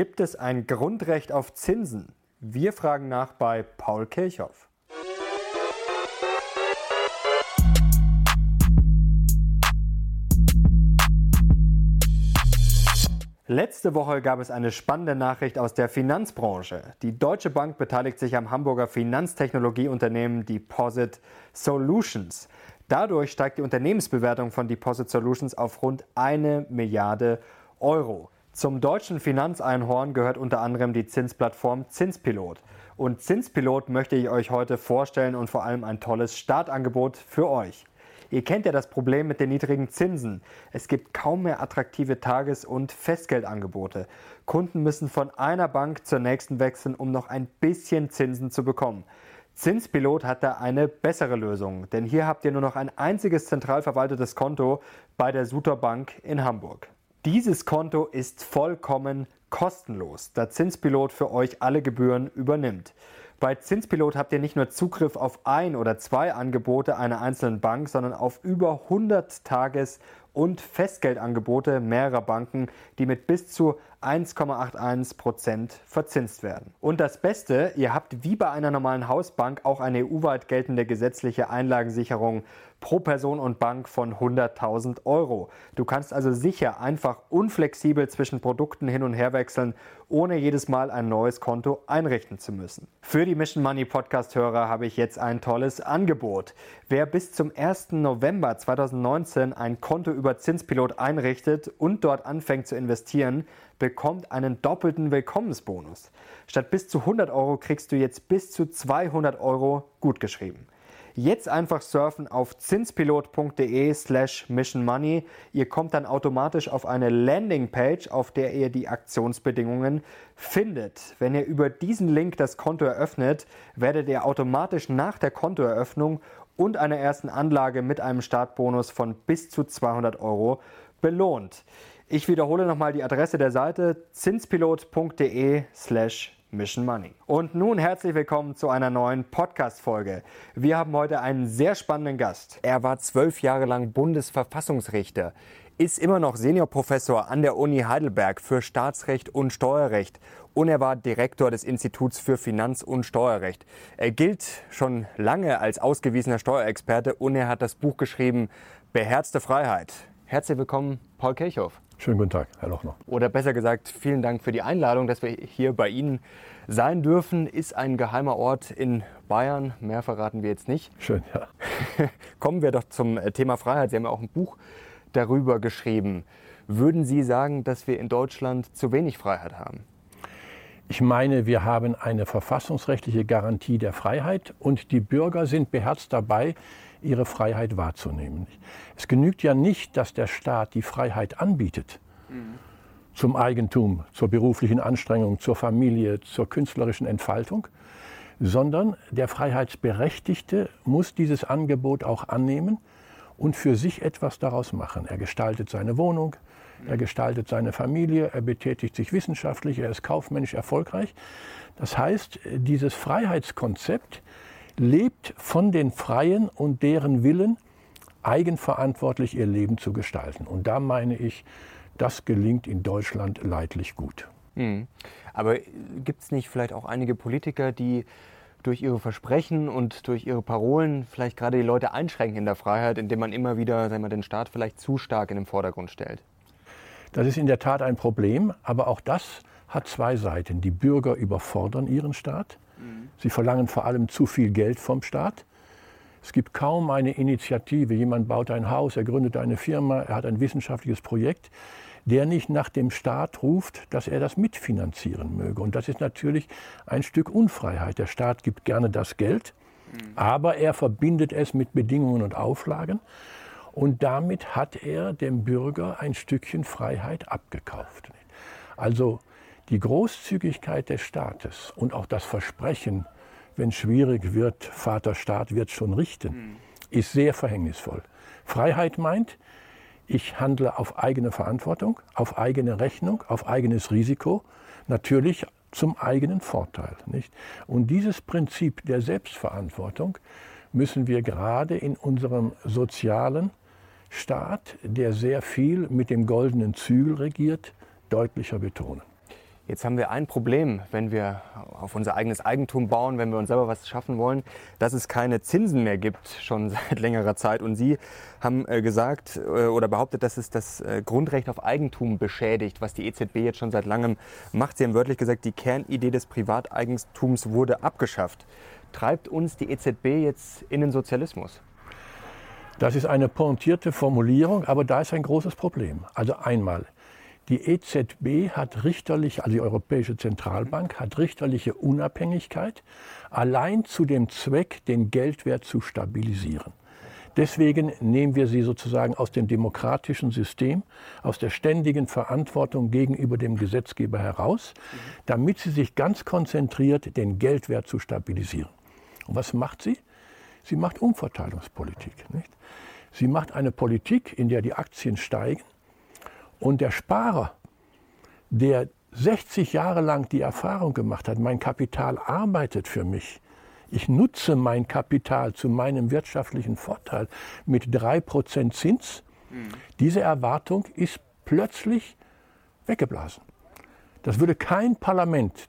Gibt es ein Grundrecht auf Zinsen? Wir fragen nach bei Paul Kirchhoff. Letzte Woche gab es eine spannende Nachricht aus der Finanzbranche. Die Deutsche Bank beteiligt sich am Hamburger Finanztechnologieunternehmen Deposit Solutions. Dadurch steigt die Unternehmensbewertung von Deposit Solutions auf rund eine Milliarde Euro. Zum deutschen Finanzeinhorn gehört unter anderem die Zinsplattform Zinspilot. Und Zinspilot möchte ich euch heute vorstellen und vor allem ein tolles Startangebot für euch. Ihr kennt ja das Problem mit den niedrigen Zinsen. Es gibt kaum mehr attraktive Tages- und Festgeldangebote. Kunden müssen von einer Bank zur nächsten wechseln, um noch ein bisschen Zinsen zu bekommen. Zinspilot hat da eine bessere Lösung, denn hier habt ihr nur noch ein einziges zentral verwaltetes Konto bei der Suter Bank in Hamburg. Dieses Konto ist vollkommen kostenlos, da Zinspilot für euch alle Gebühren übernimmt. Bei Zinspilot habt ihr nicht nur Zugriff auf ein oder zwei Angebote einer einzelnen Bank, sondern auf über 100 Tages- und Festgeldangebote mehrerer Banken, die mit bis zu 1,81 Prozent verzinst werden. Und das Beste, ihr habt wie bei einer normalen Hausbank auch eine EU-weit geltende gesetzliche Einlagensicherung pro Person und Bank von 100.000 Euro. Du kannst also sicher einfach unflexibel zwischen Produkten hin und her wechseln, ohne jedes Mal ein neues Konto einrichten zu müssen. Für die Mission Money Podcast-Hörer habe ich jetzt ein tolles Angebot. Wer bis zum 1. November 2019 ein Konto über Zinspilot einrichtet und dort anfängt zu investieren, bekommt einen doppelten Willkommensbonus. Statt bis zu 100 Euro kriegst du jetzt bis zu 200 Euro gutgeschrieben. Jetzt einfach surfen auf zinspilot.de slash missionmoney. Ihr kommt dann automatisch auf eine Landingpage, auf der ihr die Aktionsbedingungen findet. Wenn ihr über diesen Link das Konto eröffnet, werdet ihr automatisch nach der Kontoeröffnung und einer ersten Anlage mit einem Startbonus von bis zu 200 Euro belohnt. Ich wiederhole nochmal die Adresse der Seite zinspilot.de slash Mission Money. Und nun herzlich willkommen zu einer neuen Podcast-Folge. Wir haben heute einen sehr spannenden Gast. Er war zwölf Jahre lang Bundesverfassungsrichter, ist immer noch Seniorprofessor an der Uni Heidelberg für Staatsrecht und Steuerrecht und er war Direktor des Instituts für Finanz- und Steuerrecht. Er gilt schon lange als ausgewiesener Steuerexperte und er hat das Buch geschrieben Beherzte Freiheit. Herzlich willkommen, Paul Kirchhoff. Schönen guten Tag, Herr Lochner. Oder besser gesagt, vielen Dank für die Einladung, dass wir hier bei Ihnen sein dürfen. Ist ein geheimer Ort in Bayern. Mehr verraten wir jetzt nicht. Schön, ja. Kommen wir doch zum äh, Thema Freiheit. Sie haben ja auch ein Buch darüber geschrieben. Würden Sie sagen, dass wir in Deutschland zu wenig Freiheit haben? Ich meine, wir haben eine verfassungsrechtliche Garantie der Freiheit und die Bürger sind beherzt dabei, ihre Freiheit wahrzunehmen. Es genügt ja nicht, dass der Staat die Freiheit anbietet mhm. zum Eigentum, zur beruflichen Anstrengung, zur Familie, zur künstlerischen Entfaltung, sondern der Freiheitsberechtigte muss dieses Angebot auch annehmen und für sich etwas daraus machen. Er gestaltet seine Wohnung, er gestaltet seine Familie, er betätigt sich wissenschaftlich, er ist kaufmännisch erfolgreich. Das heißt, dieses Freiheitskonzept lebt von den Freien und deren Willen, eigenverantwortlich ihr Leben zu gestalten. Und da meine ich, das gelingt in Deutschland leidlich gut. Mhm. Aber gibt es nicht vielleicht auch einige Politiker, die durch ihre Versprechen und durch ihre Parolen vielleicht gerade die Leute einschränken in der Freiheit, indem man immer wieder sagen wir, den Staat vielleicht zu stark in den Vordergrund stellt? Das ist in der Tat ein Problem, aber auch das hat zwei Seiten. Die Bürger überfordern ihren Staat Sie verlangen vor allem zu viel Geld vom Staat. Es gibt kaum eine Initiative. Jemand baut ein Haus, er gründet eine Firma, er hat ein wissenschaftliches Projekt, der nicht nach dem Staat ruft, dass er das mitfinanzieren möge. Und das ist natürlich ein Stück Unfreiheit. Der Staat gibt gerne das Geld, aber er verbindet es mit Bedingungen und Auflagen. Und damit hat er dem Bürger ein Stückchen Freiheit abgekauft. Also die Großzügigkeit des Staates und auch das Versprechen, wenn schwierig wird, Vater Staat wird schon richten, mhm. ist sehr verhängnisvoll. Freiheit meint, ich handle auf eigene Verantwortung, auf eigene Rechnung, auf eigenes Risiko, natürlich zum eigenen Vorteil. Nicht? Und dieses Prinzip der Selbstverantwortung müssen wir gerade in unserem sozialen Staat, der sehr viel mit dem goldenen Zügel regiert, deutlicher betonen. Jetzt haben wir ein Problem, wenn wir auf unser eigenes Eigentum bauen, wenn wir uns selber was schaffen wollen, dass es keine Zinsen mehr gibt, schon seit längerer Zeit. Und Sie haben äh, gesagt äh, oder behauptet, dass es das äh, Grundrecht auf Eigentum beschädigt, was die EZB jetzt schon seit langem macht. Sie haben wörtlich gesagt, die Kernidee des Privateigentums wurde abgeschafft. Treibt uns die EZB jetzt in den Sozialismus? Das ist eine pointierte Formulierung, aber da ist ein großes Problem. Also einmal, die EZB hat richterliche, also die Europäische Zentralbank hat richterliche Unabhängigkeit allein zu dem Zweck, den Geldwert zu stabilisieren. Deswegen nehmen wir sie sozusagen aus dem demokratischen System, aus der ständigen Verantwortung gegenüber dem Gesetzgeber heraus, damit sie sich ganz konzentriert, den Geldwert zu stabilisieren. Und was macht sie? Sie macht Umverteilungspolitik. Nicht? Sie macht eine Politik, in der die Aktien steigen und der Sparer, der 60 Jahre lang die Erfahrung gemacht hat, mein Kapital arbeitet für mich, ich nutze mein Kapital zu meinem wirtschaftlichen Vorteil mit 3% Zins, mhm. diese Erwartung ist plötzlich weggeblasen. Das würde kein Parlament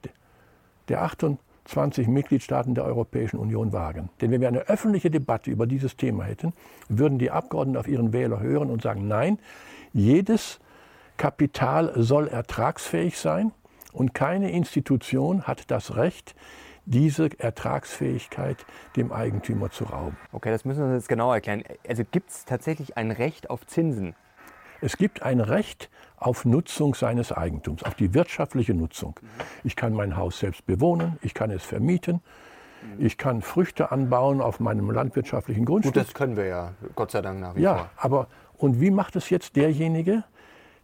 der 28 Mitgliedstaaten der Europäischen Union wagen. Denn wenn wir eine öffentliche Debatte über dieses Thema hätten, würden die Abgeordneten auf ihren Wähler hören und sagen, nein, jedes Kapital soll ertragsfähig sein und keine Institution hat das Recht, diese Ertragsfähigkeit dem Eigentümer zu rauben. Okay, das müssen wir uns jetzt genau erklären. Also gibt es tatsächlich ein Recht auf Zinsen? Es gibt ein Recht auf Nutzung seines Eigentums, auf die wirtschaftliche Nutzung. Ich kann mein Haus selbst bewohnen, ich kann es vermieten, ich kann Früchte anbauen auf meinem landwirtschaftlichen Grundstück. Gut, das können wir ja, Gott sei Dank nach wie ja, vor. Ja, aber und wie macht es jetzt derjenige,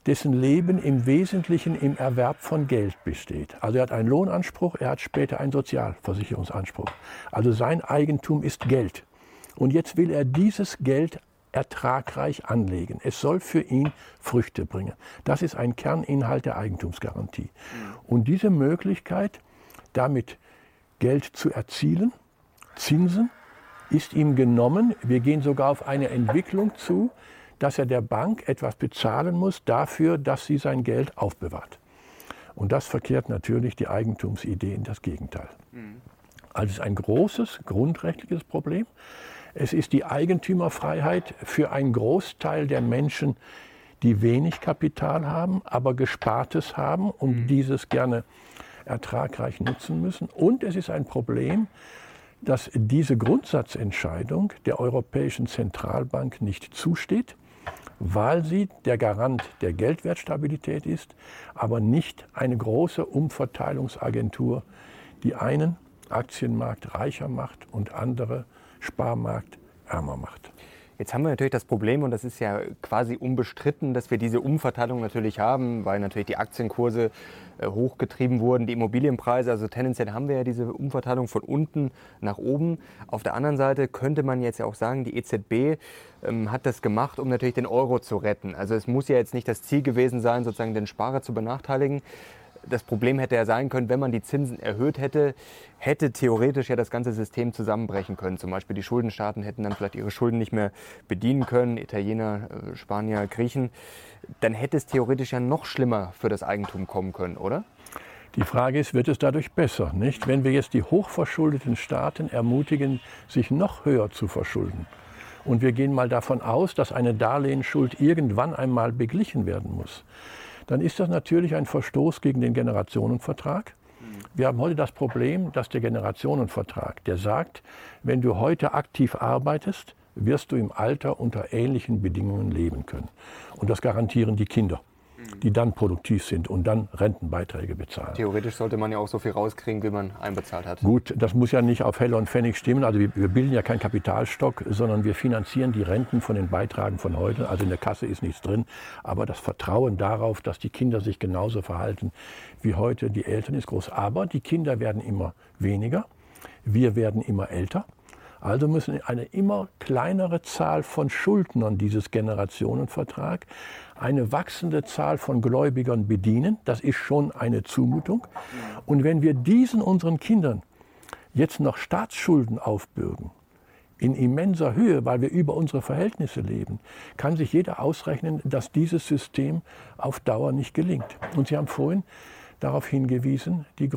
dessen Leben im Wesentlichen im Erwerb von Geld besteht. Also er hat einen Lohnanspruch, er hat später einen Sozialversicherungsanspruch. Also sein Eigentum ist Geld. Und jetzt will er dieses Geld ertragreich anlegen. Es soll für ihn Früchte bringen. Das ist ein Kerninhalt der Eigentumsgarantie. Und diese Möglichkeit, damit Geld zu erzielen, Zinsen, ist ihm genommen. Wir gehen sogar auf eine Entwicklung zu, dass er der Bank etwas bezahlen muss dafür, dass sie sein Geld aufbewahrt. Und das verkehrt natürlich die Eigentumsidee in das Gegenteil. Mhm. Also es ist ein großes grundrechtliches Problem. Es ist die Eigentümerfreiheit für einen Großteil der Menschen, die wenig Kapital haben, aber Gespartes haben und mhm. dieses gerne ertragreich nutzen müssen. Und es ist ein Problem, dass diese Grundsatzentscheidung der Europäischen Zentralbank nicht zusteht weil sie der Garant der Geldwertstabilität ist, aber nicht eine große Umverteilungsagentur, die einen Aktienmarkt reicher macht und andere Sparmarkt ärmer macht. Jetzt haben wir natürlich das Problem, und das ist ja quasi unbestritten, dass wir diese Umverteilung natürlich haben, weil natürlich die Aktienkurse äh, hochgetrieben wurden, die Immobilienpreise. Also tendenziell haben wir ja diese Umverteilung von unten nach oben. Auf der anderen Seite könnte man jetzt ja auch sagen, die EZB ähm, hat das gemacht, um natürlich den Euro zu retten. Also es muss ja jetzt nicht das Ziel gewesen sein, sozusagen den Sparer zu benachteiligen das Problem hätte ja sein können, wenn man die Zinsen erhöht hätte, hätte theoretisch ja das ganze System zusammenbrechen können. Zum Beispiel die Schuldenstaaten hätten dann vielleicht ihre Schulden nicht mehr bedienen können, Italiener, äh, Spanier, Griechen. Dann hätte es theoretisch ja noch schlimmer für das Eigentum kommen können, oder? Die Frage ist, wird es dadurch besser? Nicht? Wenn wir jetzt die hochverschuldeten Staaten ermutigen, sich noch höher zu verschulden, und wir gehen mal davon aus, dass eine Darlehensschuld irgendwann einmal beglichen werden muss, dann ist das natürlich ein Verstoß gegen den Generationenvertrag. Wir haben heute das Problem, dass der Generationenvertrag, der sagt, wenn du heute aktiv arbeitest, wirst du im Alter unter ähnlichen Bedingungen leben können. Und das garantieren die Kinder die dann produktiv sind und dann Rentenbeiträge bezahlen. Theoretisch sollte man ja auch so viel rauskriegen, wie man einbezahlt hat. Gut, das muss ja nicht auf Heller und Pfennig stimmen. Also wir, wir bilden ja keinen Kapitalstock, sondern wir finanzieren die Renten von den Beitragen von heute. Also in der Kasse ist nichts drin. Aber das Vertrauen darauf, dass die Kinder sich genauso verhalten wie heute die Eltern, ist groß. Aber die Kinder werden immer weniger. Wir werden immer älter. Also müssen eine immer kleinere Zahl von Schuldnern dieses Generationenvertrag eine wachsende Zahl von Gläubigern bedienen. Das ist schon eine Zumutung. Und wenn wir diesen unseren Kindern jetzt noch Staatsschulden aufbürgen, in immenser Höhe, weil wir über unsere Verhältnisse leben, kann sich jeder ausrechnen, dass dieses System auf Dauer nicht gelingt. Und Sie haben vorhin darauf hingewiesen, die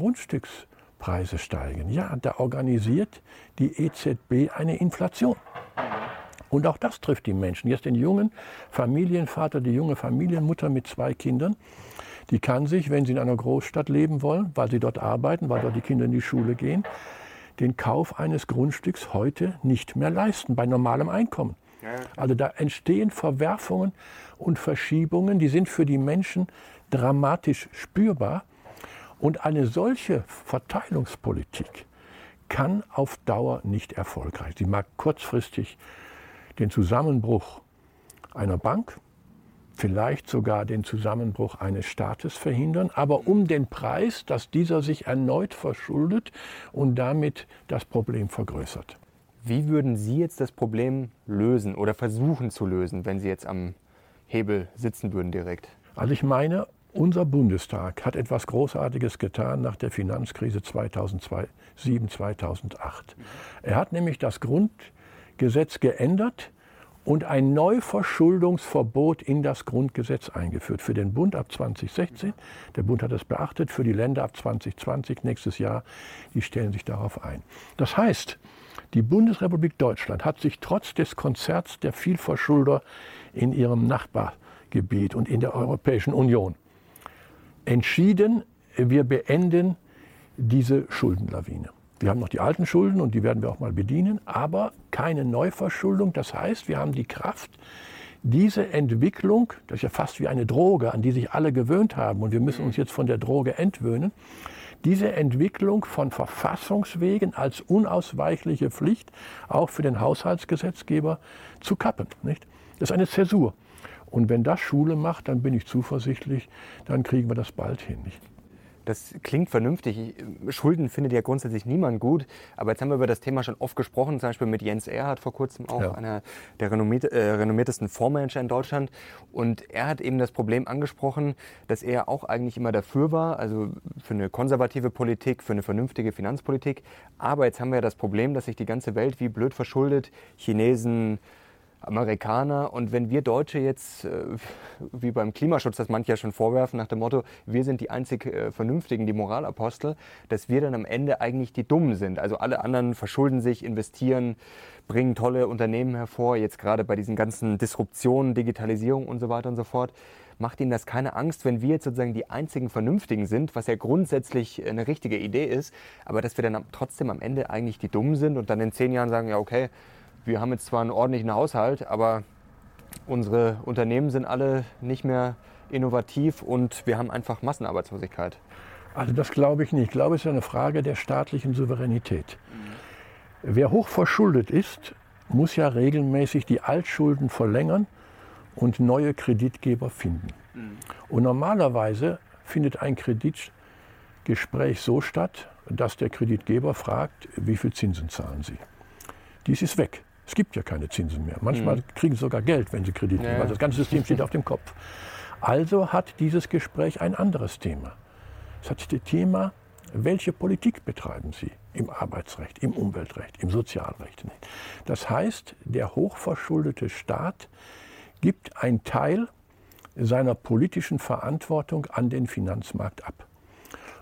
Grundstückspreise steigen. Ja, da organisiert die EZB eine Inflation. Und auch das trifft die Menschen. Jetzt den jungen Familienvater, die junge Familienmutter mit zwei Kindern, die kann sich, wenn sie in einer Großstadt leben wollen, weil sie dort arbeiten, weil dort die Kinder in die Schule gehen, den Kauf eines Grundstücks heute nicht mehr leisten bei normalem Einkommen. Also da entstehen Verwerfungen und Verschiebungen, die sind für die Menschen dramatisch spürbar. Und eine solche Verteilungspolitik kann auf Dauer nicht erfolgreich. Sie mag kurzfristig den Zusammenbruch einer Bank, vielleicht sogar den Zusammenbruch eines Staates verhindern, aber um den Preis, dass dieser sich erneut verschuldet und damit das Problem vergrößert. Wie würden Sie jetzt das Problem lösen oder versuchen zu lösen, wenn Sie jetzt am Hebel sitzen würden direkt? Also ich meine, unser Bundestag hat etwas Großartiges getan nach der Finanzkrise 2007, 2008. Er hat nämlich das Grundgesetz geändert und ein Neuverschuldungsverbot in das Grundgesetz eingeführt. Für den Bund ab 2016, der Bund hat es beachtet, für die Länder ab 2020, nächstes Jahr, die stellen sich darauf ein. Das heißt, die Bundesrepublik Deutschland hat sich trotz des Konzerts der Vielverschulder in ihrem Nachbargebiet und in der Europäischen Union entschieden, wir beenden diese Schuldenlawine. Wir haben noch die alten Schulden und die werden wir auch mal bedienen, aber keine Neuverschuldung. Das heißt, wir haben die Kraft, diese Entwicklung, das ist ja fast wie eine Droge, an die sich alle gewöhnt haben und wir müssen uns jetzt von der Droge entwöhnen, diese Entwicklung von Verfassungswegen als unausweichliche Pflicht auch für den Haushaltsgesetzgeber zu kappen. Nicht? Das ist eine Zäsur. Und wenn das Schule macht, dann bin ich zuversichtlich, dann kriegen wir das bald hin. Das klingt vernünftig. Schulden findet ja grundsätzlich niemand gut. Aber jetzt haben wir über das Thema schon oft gesprochen, zum Beispiel mit Jens Erhardt vor kurzem auch, ja. einer der renommiert, äh, renommiertesten Fondsmanager in Deutschland. Und er hat eben das Problem angesprochen, dass er auch eigentlich immer dafür war, also für eine konservative Politik, für eine vernünftige Finanzpolitik. Aber jetzt haben wir ja das Problem, dass sich die ganze Welt wie blöd verschuldet. Chinesen, Amerikaner. Und wenn wir Deutsche jetzt, äh, wie beim Klimaschutz, das manche ja schon vorwerfen, nach dem Motto, wir sind die einzig äh, Vernünftigen, die Moralapostel, dass wir dann am Ende eigentlich die Dummen sind. Also alle anderen verschulden sich, investieren, bringen tolle Unternehmen hervor, jetzt gerade bei diesen ganzen Disruptionen, Digitalisierung und so weiter und so fort. Macht Ihnen das keine Angst, wenn wir jetzt sozusagen die einzigen Vernünftigen sind, was ja grundsätzlich eine richtige Idee ist, aber dass wir dann trotzdem am Ende eigentlich die Dummen sind und dann in zehn Jahren sagen, ja okay, wir haben jetzt zwar einen ordentlichen Haushalt, aber unsere Unternehmen sind alle nicht mehr innovativ und wir haben einfach Massenarbeitslosigkeit. Also das glaube ich nicht. Ich glaube, es ist eine Frage der staatlichen Souveränität. Wer hochverschuldet ist, muss ja regelmäßig die Altschulden verlängern und neue Kreditgeber finden. Und normalerweise findet ein Kreditgespräch so statt, dass der Kreditgeber fragt, wie viel Zinsen zahlen Sie. Dies ist weg. Es gibt ja keine Zinsen mehr. Manchmal mhm. kriegen sie sogar Geld, wenn sie Kredit nehmen. Ja. Also das ganze System steht auf dem Kopf. Also hat dieses Gespräch ein anderes Thema. Es hat das Thema, welche Politik betreiben Sie im Arbeitsrecht, im Umweltrecht, im Sozialrecht. Das heißt, der hochverschuldete Staat gibt einen Teil seiner politischen Verantwortung an den Finanzmarkt ab.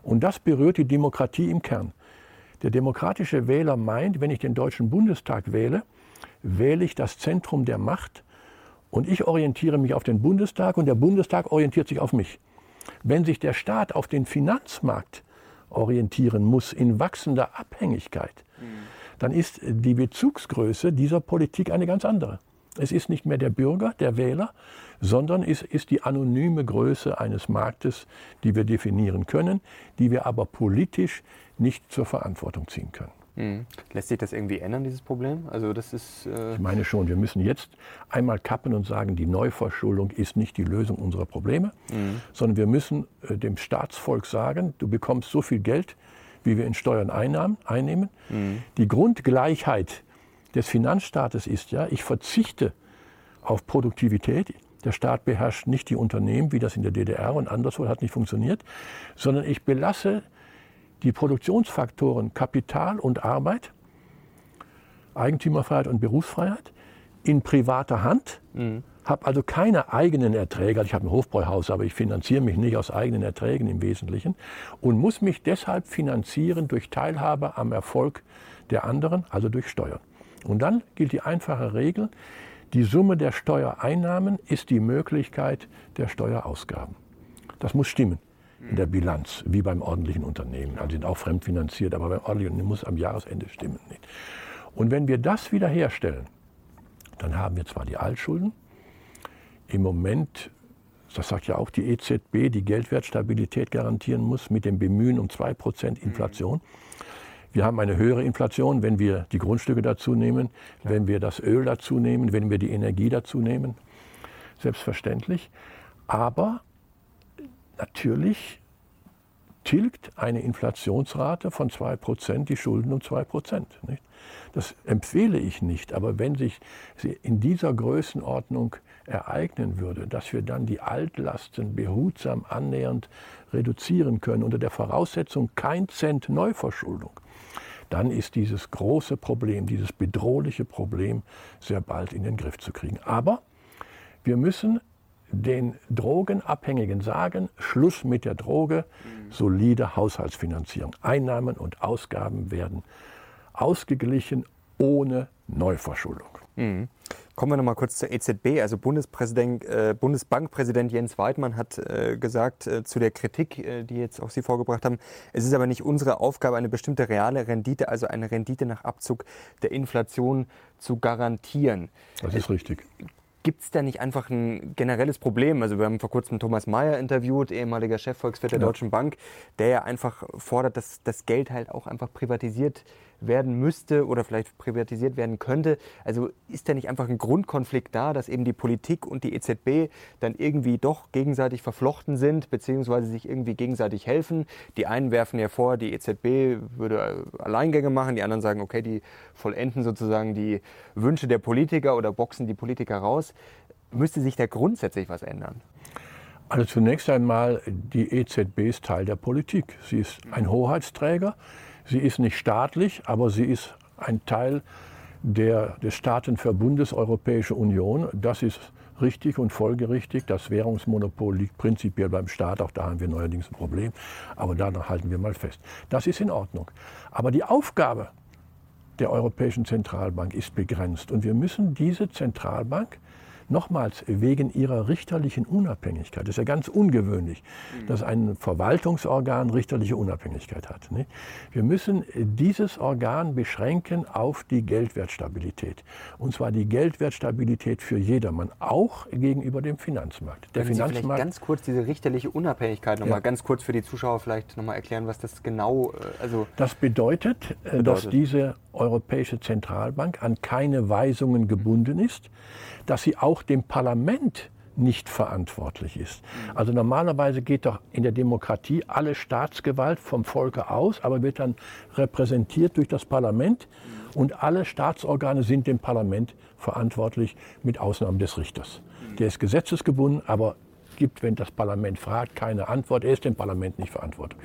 Und das berührt die Demokratie im Kern. Der demokratische Wähler meint, wenn ich den Deutschen Bundestag wähle, wähle ich das Zentrum der Macht und ich orientiere mich auf den Bundestag und der Bundestag orientiert sich auf mich. Wenn sich der Staat auf den Finanzmarkt orientieren muss in wachsender Abhängigkeit, mhm. dann ist die Bezugsgröße dieser Politik eine ganz andere. Es ist nicht mehr der Bürger, der Wähler, sondern es ist die anonyme Größe eines Marktes, die wir definieren können, die wir aber politisch nicht zur Verantwortung ziehen können. Mhm. Lässt sich das irgendwie ändern, dieses Problem? Also das ist, äh ich meine schon, wir müssen jetzt einmal kappen und sagen, die Neuverschuldung ist nicht die Lösung unserer Probleme, mhm. sondern wir müssen äh, dem Staatsvolk sagen, du bekommst so viel Geld, wie wir in Steuern einnahmen, einnehmen. Mhm. Die Grundgleichheit des Finanzstaates ist ja, ich verzichte auf Produktivität. Der Staat beherrscht nicht die Unternehmen, wie das in der DDR und anderswo hat nicht funktioniert, sondern ich belasse die Produktionsfaktoren Kapital und Arbeit, Eigentümerfreiheit und Berufsfreiheit in privater Hand, mhm. habe also keine eigenen Erträge. Also ich habe ein Hofbräuhaus, aber ich finanziere mich nicht aus eigenen Erträgen im Wesentlichen und muss mich deshalb finanzieren durch Teilhabe am Erfolg der anderen, also durch Steuern. Und dann gilt die einfache Regel, die Summe der Steuereinnahmen ist die Möglichkeit der Steuerausgaben. Das muss stimmen in der Bilanz, wie beim ordentlichen Unternehmen. Also sind auch fremdfinanziert, aber beim ordentlichen Unternehmen muss am Jahresende stimmen. Nicht? Und wenn wir das wiederherstellen, dann haben wir zwar die Altschulden, im Moment, das sagt ja auch die EZB, die Geldwertstabilität garantieren muss mit dem Bemühen um 2% Inflation. Wir haben eine höhere Inflation, wenn wir die Grundstücke dazu nehmen, wenn wir das Öl dazu nehmen, wenn wir die Energie dazu nehmen. Selbstverständlich. Aber natürlich tilgt eine Inflationsrate von 2% die Schulden um 2%. Nicht? Das empfehle ich nicht, aber wenn sich in dieser Größenordnung ereignen würde, dass wir dann die Altlasten behutsam annähernd reduzieren können, unter der Voraussetzung kein Cent Neuverschuldung, dann ist dieses große Problem, dieses bedrohliche Problem sehr bald in den Griff zu kriegen. Aber wir müssen den Drogenabhängigen sagen, Schluss mit der Droge, solide Haushaltsfinanzierung. Einnahmen und Ausgaben werden ausgeglichen ohne Neuverschuldung. Mhm. Kommen wir noch mal kurz zur EZB. Also Bundespräsident, äh, Bundesbankpräsident Jens Weidmann hat äh, gesagt äh, zu der Kritik, äh, die jetzt auch Sie vorgebracht haben, es ist aber nicht unsere Aufgabe, eine bestimmte reale Rendite, also eine Rendite nach Abzug der Inflation zu garantieren. Das ist richtig. Gibt es da nicht einfach ein generelles Problem? Also wir haben vor kurzem Thomas Mayer interviewt, ehemaliger Chefvolkswirt der ja. Deutschen Bank, der ja einfach fordert, dass das Geld halt auch einfach privatisiert werden müsste oder vielleicht privatisiert werden könnte. Also ist da nicht einfach ein Grundkonflikt da, dass eben die Politik und die EZB dann irgendwie doch gegenseitig verflochten sind, beziehungsweise sich irgendwie gegenseitig helfen? Die einen werfen ja vor, die EZB würde Alleingänge machen, die anderen sagen, okay, die vollenden sozusagen die Wünsche der Politiker oder boxen die Politiker raus. Müsste sich da grundsätzlich was ändern? Also zunächst einmal, die EZB ist Teil der Politik. Sie ist ein Hoheitsträger. Sie ist nicht staatlich, aber sie ist ein Teil der, des Staatenverbundes Europäische Union. Das ist richtig und folgerichtig. Das Währungsmonopol liegt prinzipiell beim Staat. Auch da haben wir neuerdings ein Problem. Aber daran halten wir mal fest. Das ist in Ordnung. Aber die Aufgabe der Europäischen Zentralbank ist begrenzt. Und wir müssen diese Zentralbank Nochmals, wegen ihrer richterlichen Unabhängigkeit. Das ist ja ganz ungewöhnlich, mhm. dass ein Verwaltungsorgan richterliche Unabhängigkeit hat. Nicht? Wir müssen dieses Organ beschränken auf die Geldwertstabilität. Und zwar die Geldwertstabilität für jedermann, auch gegenüber dem Finanzmarkt. Der Können Finanzmarkt Sie vielleicht ganz kurz diese richterliche Unabhängigkeit nochmal ja. ganz kurz für die Zuschauer vielleicht nochmal erklären, was das genau, äh, also das bedeutet, äh, bedeutet, dass diese Europäische Zentralbank an keine Weisungen gebunden ist, dass sie auch dem Parlament nicht verantwortlich ist. Also normalerweise geht doch in der Demokratie alle Staatsgewalt vom Volke aus, aber wird dann repräsentiert durch das Parlament und alle Staatsorgane sind dem Parlament verantwortlich, mit Ausnahme des Richters. Der ist gesetzesgebunden, aber gibt, wenn das Parlament fragt, keine Antwort. Er ist dem Parlament nicht verantwortlich.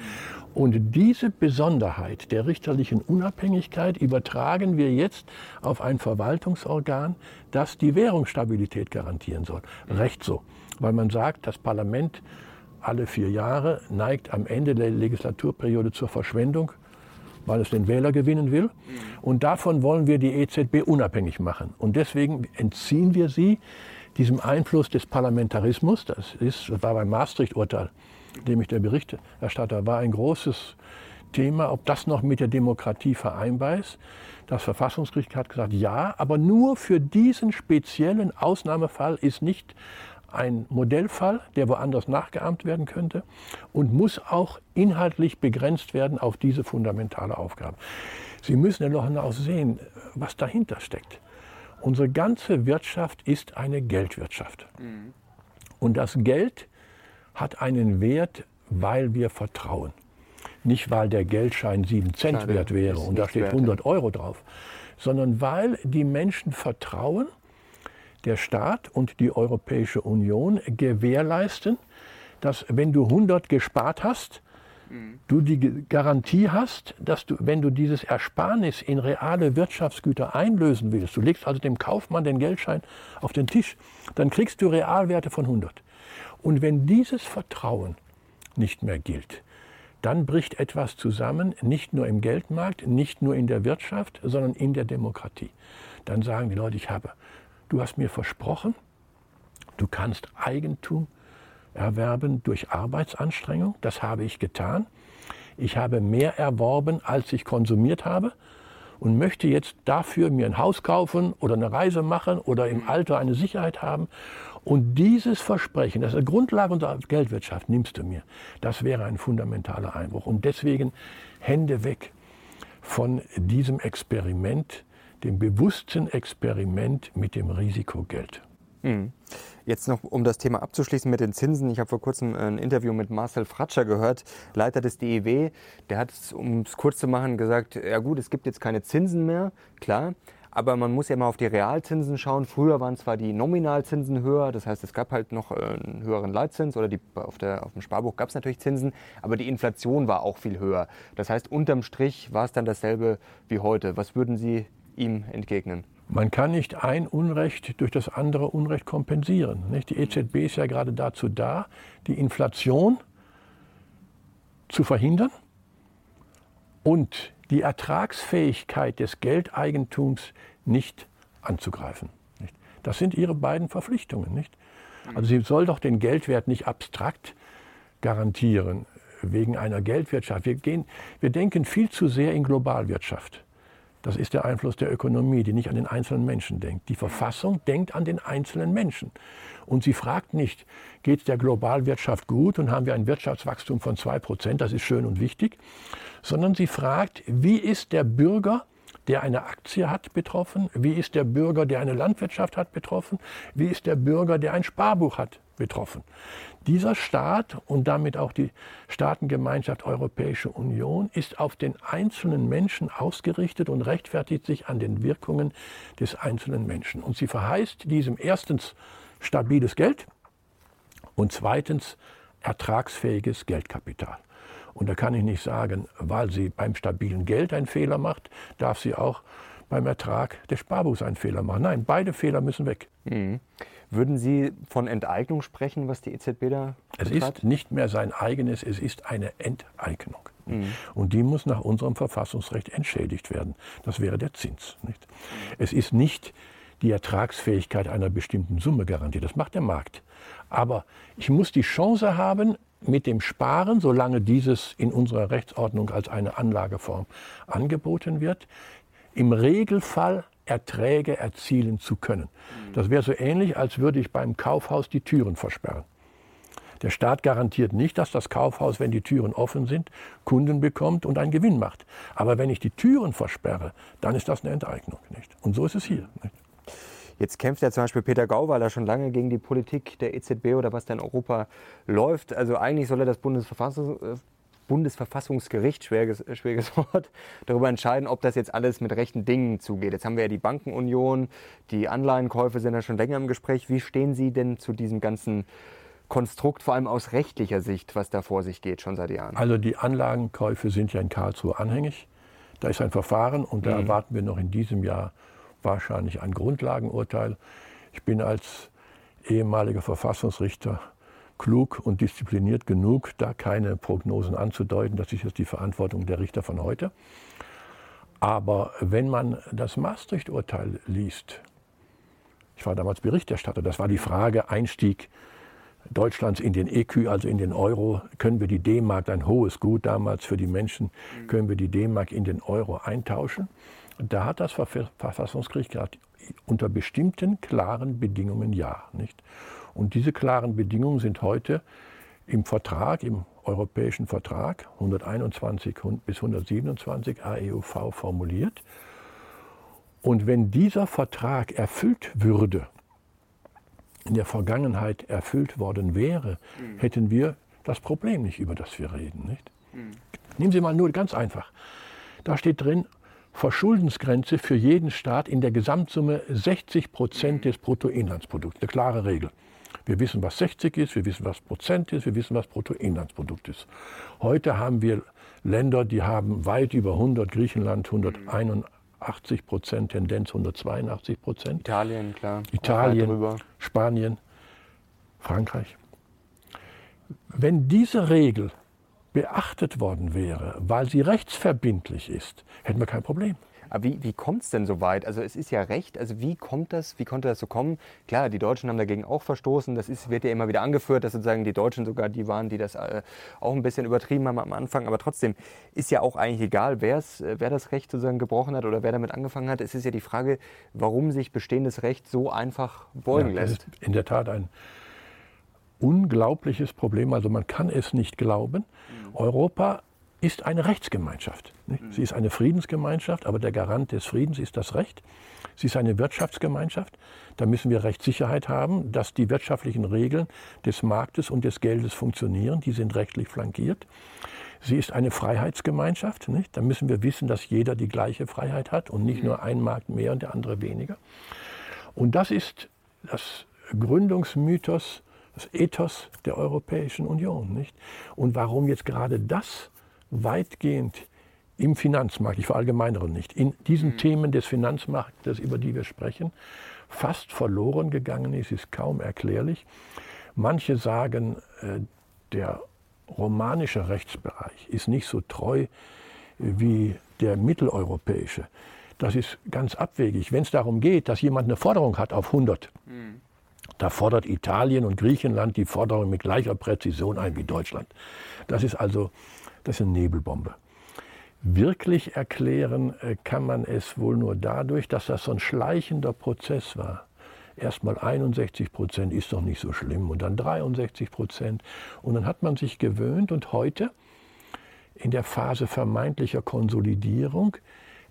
Und diese Besonderheit der richterlichen Unabhängigkeit übertragen wir jetzt auf ein Verwaltungsorgan, das die Währungsstabilität garantieren soll. Recht so, weil man sagt, das Parlament alle vier Jahre neigt am Ende der Legislaturperiode zur Verschwendung weil es den Wähler gewinnen will. Und davon wollen wir die EZB unabhängig machen. Und deswegen entziehen wir sie diesem Einfluss des Parlamentarismus, das, ist, war beim Maastricht-Urteil, dem ich der Berichterstatter war, ein großes Thema, ob das noch mit der Demokratie vereinbar ist. Das Verfassungsgericht hat gesagt, ja, aber nur für diesen speziellen Ausnahmefall ist nicht ein Modellfall, der woanders nachgeahmt werden könnte und muss auch inhaltlich begrenzt werden auf diese fundamentale Aufgabe. Sie müssen ja noch sehen, was dahinter steckt. Unsere ganze Wirtschaft ist eine Geldwirtschaft. Mhm. Und das Geld hat einen Wert, weil wir vertrauen. Nicht, weil der Geldschein 7 Cent Klar, wert wäre und da steht 100 Euro drauf, sondern weil die Menschen vertrauen, der Staat und die Europäische Union gewährleisten, dass wenn du 100 gespart hast, du die Garantie hast, dass du, wenn du dieses Ersparnis in reale Wirtschaftsgüter einlösen willst, du legst also dem Kaufmann den Geldschein auf den Tisch, dann kriegst du Realwerte von 100. Und wenn dieses Vertrauen nicht mehr gilt, dann bricht etwas zusammen, nicht nur im Geldmarkt, nicht nur in der Wirtschaft, sondern in der Demokratie. Dann sagen die Leute, ich habe, du hast mir versprochen, du kannst Eigentum erwerben durch Arbeitsanstrengung. Das habe ich getan. Ich habe mehr erworben, als ich konsumiert habe und möchte jetzt dafür mir ein Haus kaufen oder eine Reise machen oder im Alter eine Sicherheit haben. Und dieses Versprechen, das ist die Grundlage unserer Geldwirtschaft, nimmst du mir. Das wäre ein fundamentaler Einbruch. Und deswegen Hände weg von diesem Experiment, dem bewussten Experiment mit dem Risikogeld. Mhm. Jetzt noch, um das Thema abzuschließen mit den Zinsen. Ich habe vor kurzem ein Interview mit Marcel Fratscher gehört, Leiter des DEW. Der hat, um es kurz zu machen, gesagt, ja gut, es gibt jetzt keine Zinsen mehr, klar. Aber man muss ja mal auf die Realzinsen schauen. Früher waren zwar die Nominalzinsen höher, das heißt, es gab halt noch äh, einen höheren Leitzins oder die, auf, der, auf dem Sparbuch gab es natürlich Zinsen, aber die Inflation war auch viel höher. Das heißt, unterm Strich war es dann dasselbe wie heute. Was würden Sie ihm entgegnen? Man kann nicht ein Unrecht durch das andere Unrecht kompensieren. Nicht? Die EZB ist ja gerade dazu da, die Inflation zu verhindern und die Ertragsfähigkeit des Geldeigentums nicht anzugreifen. Nicht? Das sind ihre beiden Verpflichtungen. Nicht? Also sie soll doch den Geldwert nicht abstrakt garantieren wegen einer Geldwirtschaft. Wir, gehen, wir denken viel zu sehr in Globalwirtschaft. Das ist der Einfluss der Ökonomie, die nicht an den einzelnen Menschen denkt. Die Verfassung denkt an den einzelnen Menschen. Und sie fragt nicht, geht es der Globalwirtschaft gut und haben wir ein Wirtschaftswachstum von 2 Prozent, das ist schön und wichtig, sondern sie fragt, wie ist der Bürger, der eine Aktie hat, betroffen? Wie ist der Bürger, der eine Landwirtschaft hat, betroffen? Wie ist der Bürger, der ein Sparbuch hat, betroffen? Dieser Staat und damit auch die Staatengemeinschaft Europäische Union ist auf den einzelnen Menschen ausgerichtet und rechtfertigt sich an den Wirkungen des einzelnen Menschen. Und sie verheißt diesem erstens stabiles Geld und zweitens ertragsfähiges Geldkapital. Und da kann ich nicht sagen, weil sie beim stabilen Geld einen Fehler macht, darf sie auch beim Ertrag des Sparbuchs einen Fehler machen. Nein, beide Fehler müssen weg. Mhm. Würden Sie von Enteignung sprechen, was die EZB da Es betreibt? ist nicht mehr sein eigenes, es ist eine Enteignung. Mhm. Und die muss nach unserem Verfassungsrecht entschädigt werden. Das wäre der Zins. Nicht? Es ist nicht die Ertragsfähigkeit einer bestimmten Summe garantiert. Das macht der Markt. Aber ich muss die Chance haben, mit dem Sparen, solange dieses in unserer Rechtsordnung als eine Anlageform angeboten wird, im Regelfall Erträge erzielen zu können. Das wäre so ähnlich, als würde ich beim Kaufhaus die Türen versperren. Der Staat garantiert nicht, dass das Kaufhaus, wenn die Türen offen sind, Kunden bekommt und einen Gewinn macht. Aber wenn ich die Türen versperre, dann ist das eine Enteignung. Nicht? Und so ist es hier. Nicht? Jetzt kämpft ja zum Beispiel Peter Gauweiler schon lange gegen die Politik der EZB oder was da in Europa läuft. Also eigentlich soll er das Bundesverfassungs äh, Bundesverfassungsgericht, schwieriges, schwieriges Wort, darüber entscheiden, ob das jetzt alles mit rechten Dingen zugeht. Jetzt haben wir ja die Bankenunion, die Anleihenkäufe sind ja schon länger im Gespräch. Wie stehen Sie denn zu diesem ganzen Konstrukt, vor allem aus rechtlicher Sicht, was da vor sich geht, schon seit Jahren? Also die Anlagenkäufe sind ja in Karlsruhe anhängig. Da ist ein Verfahren und da mhm. erwarten wir noch in diesem Jahr wahrscheinlich ein Grundlagenurteil. Ich bin als ehemaliger Verfassungsrichter klug und diszipliniert genug, da keine Prognosen anzudeuten. Das ist jetzt die Verantwortung der Richter von heute. Aber wenn man das Maastricht-Urteil liest, ich war damals Berichterstatter, das war die Frage Einstieg Deutschlands in den EQ, also in den Euro, können wir die D-Mark, ein hohes Gut damals für die Menschen, können wir die D-Mark in den Euro eintauschen? Da hat das Verfassungsgericht gesagt, unter bestimmten klaren Bedingungen ja. Nicht? Und diese klaren Bedingungen sind heute im Vertrag, im europäischen Vertrag 121 bis 127 AEUV formuliert. Und wenn dieser Vertrag erfüllt würde, in der Vergangenheit erfüllt worden wäre, mhm. hätten wir das Problem nicht, über das wir reden. Nicht? Mhm. Nehmen Sie mal nur ganz einfach. Da steht drin, Verschuldensgrenze für jeden Staat in der Gesamtsumme 60 Prozent des Bruttoinlandsprodukts. Eine klare Regel. Wir wissen, was 60 ist, wir wissen, was Prozent ist, wir wissen, was Bruttoinlandsprodukt ist. Heute haben wir Länder, die haben weit über 100, Griechenland 181 Prozent, Tendenz 182 Prozent. Italien, klar. Italien, Spanien, Frankreich. Wenn diese Regel beachtet worden wäre, weil sie rechtsverbindlich ist, hätten wir kein Problem. Aber wie, wie kommt es denn so weit? Also es ist ja recht, also wie kommt das, wie konnte das so kommen? Klar, die Deutschen haben dagegen auch verstoßen, das ist, wird ja immer wieder angeführt, dass sozusagen die Deutschen sogar die waren, die das äh, auch ein bisschen übertrieben haben am Anfang, aber trotzdem ist ja auch eigentlich egal, wer das Recht sozusagen gebrochen hat oder wer damit angefangen hat. Es ist ja die Frage, warum sich bestehendes Recht so einfach beugen ja, lässt. in der Tat ein unglaubliches Problem. Also man kann es nicht glauben. Mhm. Europa ist eine Rechtsgemeinschaft. Mhm. Sie ist eine Friedensgemeinschaft, aber der Garant des Friedens ist das Recht. Sie ist eine Wirtschaftsgemeinschaft. Da müssen wir Rechtssicherheit haben, dass die wirtschaftlichen Regeln des Marktes und des Geldes funktionieren. Die sind rechtlich flankiert. Sie ist eine Freiheitsgemeinschaft. Nicht? Da müssen wir wissen, dass jeder die gleiche Freiheit hat und nicht mhm. nur ein Markt mehr und der andere weniger. Und das ist das Gründungsmythos, das Ethos der Europäischen Union. Nicht? Und warum jetzt gerade das weitgehend im Finanzmarkt, ich verallgemeinere nicht, in diesen mhm. Themen des Finanzmarktes, über die wir sprechen, fast verloren gegangen ist, ist kaum erklärlich. Manche sagen, äh, der romanische Rechtsbereich ist nicht so treu wie der mitteleuropäische. Das ist ganz abwegig. Wenn es darum geht, dass jemand eine Forderung hat auf 100, mhm. Da fordert Italien und Griechenland die Forderung mit gleicher Präzision ein wie Deutschland. Das ist also das ist eine Nebelbombe. Wirklich erklären äh, kann man es wohl nur dadurch, dass das so ein schleichender Prozess war. Erstmal 61 Prozent ist doch nicht so schlimm und dann 63 Prozent. Und dann hat man sich gewöhnt und heute in der Phase vermeintlicher Konsolidierung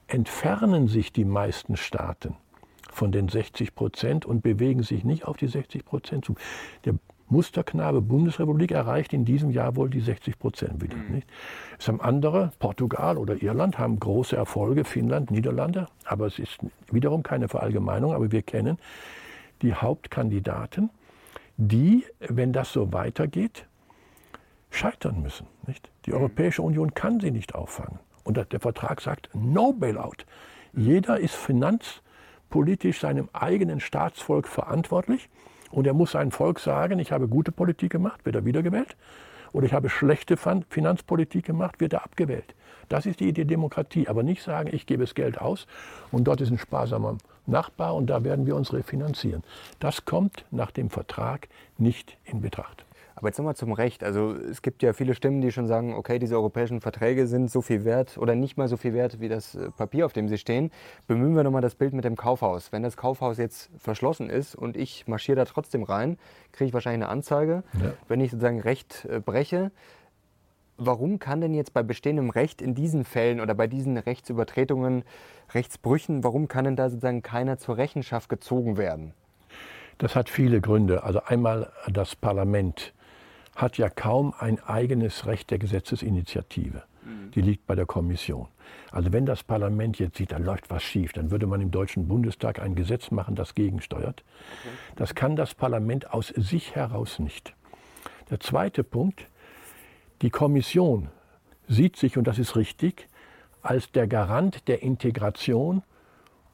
entfernen sich die meisten Staaten von den 60 Prozent und bewegen sich nicht auf die 60 Prozent zu. Der Musterknabe Bundesrepublik erreicht in diesem Jahr wohl die 60 Prozent wieder. Mhm. Nicht? Es haben andere, Portugal oder Irland, haben große Erfolge, Finnland, Niederlande, aber es ist wiederum keine Verallgemeinung, aber wir kennen die Hauptkandidaten, die, wenn das so weitergeht, scheitern müssen. Nicht? Die mhm. Europäische Union kann sie nicht auffangen. Und der Vertrag sagt, no bailout. Jeder ist finanzpolitisch seinem eigenen Staatsvolk verantwortlich. Und er muss seinem Volk sagen, ich habe gute Politik gemacht, wird er wiedergewählt. Oder ich habe schlechte Finanzpolitik gemacht, wird er abgewählt. Das ist die Idee Demokratie. Aber nicht sagen, ich gebe das Geld aus und dort ist ein sparsamer Nachbar und da werden wir uns refinanzieren. Das kommt nach dem Vertrag nicht in Betracht. Aber jetzt nochmal zum Recht. Also es gibt ja viele Stimmen, die schon sagen, okay, diese europäischen Verträge sind so viel wert oder nicht mal so viel wert wie das äh, Papier, auf dem sie stehen. Bemühen wir nochmal das Bild mit dem Kaufhaus. Wenn das Kaufhaus jetzt verschlossen ist und ich marschiere da trotzdem rein, kriege ich wahrscheinlich eine Anzeige. Ja. Wenn ich sozusagen Recht äh, breche, warum kann denn jetzt bei bestehendem Recht in diesen Fällen oder bei diesen Rechtsübertretungen, Rechtsbrüchen, warum kann denn da sozusagen keiner zur Rechenschaft gezogen werden? Das hat viele Gründe. Also einmal das Parlament hat ja kaum ein eigenes Recht der Gesetzesinitiative. Mhm. Die liegt bei der Kommission. Also wenn das Parlament jetzt sieht, da läuft was schief, dann würde man im Deutschen Bundestag ein Gesetz machen, das gegensteuert. Das kann das Parlament aus sich heraus nicht. Der zweite Punkt, die Kommission sieht sich, und das ist richtig, als der Garant der Integration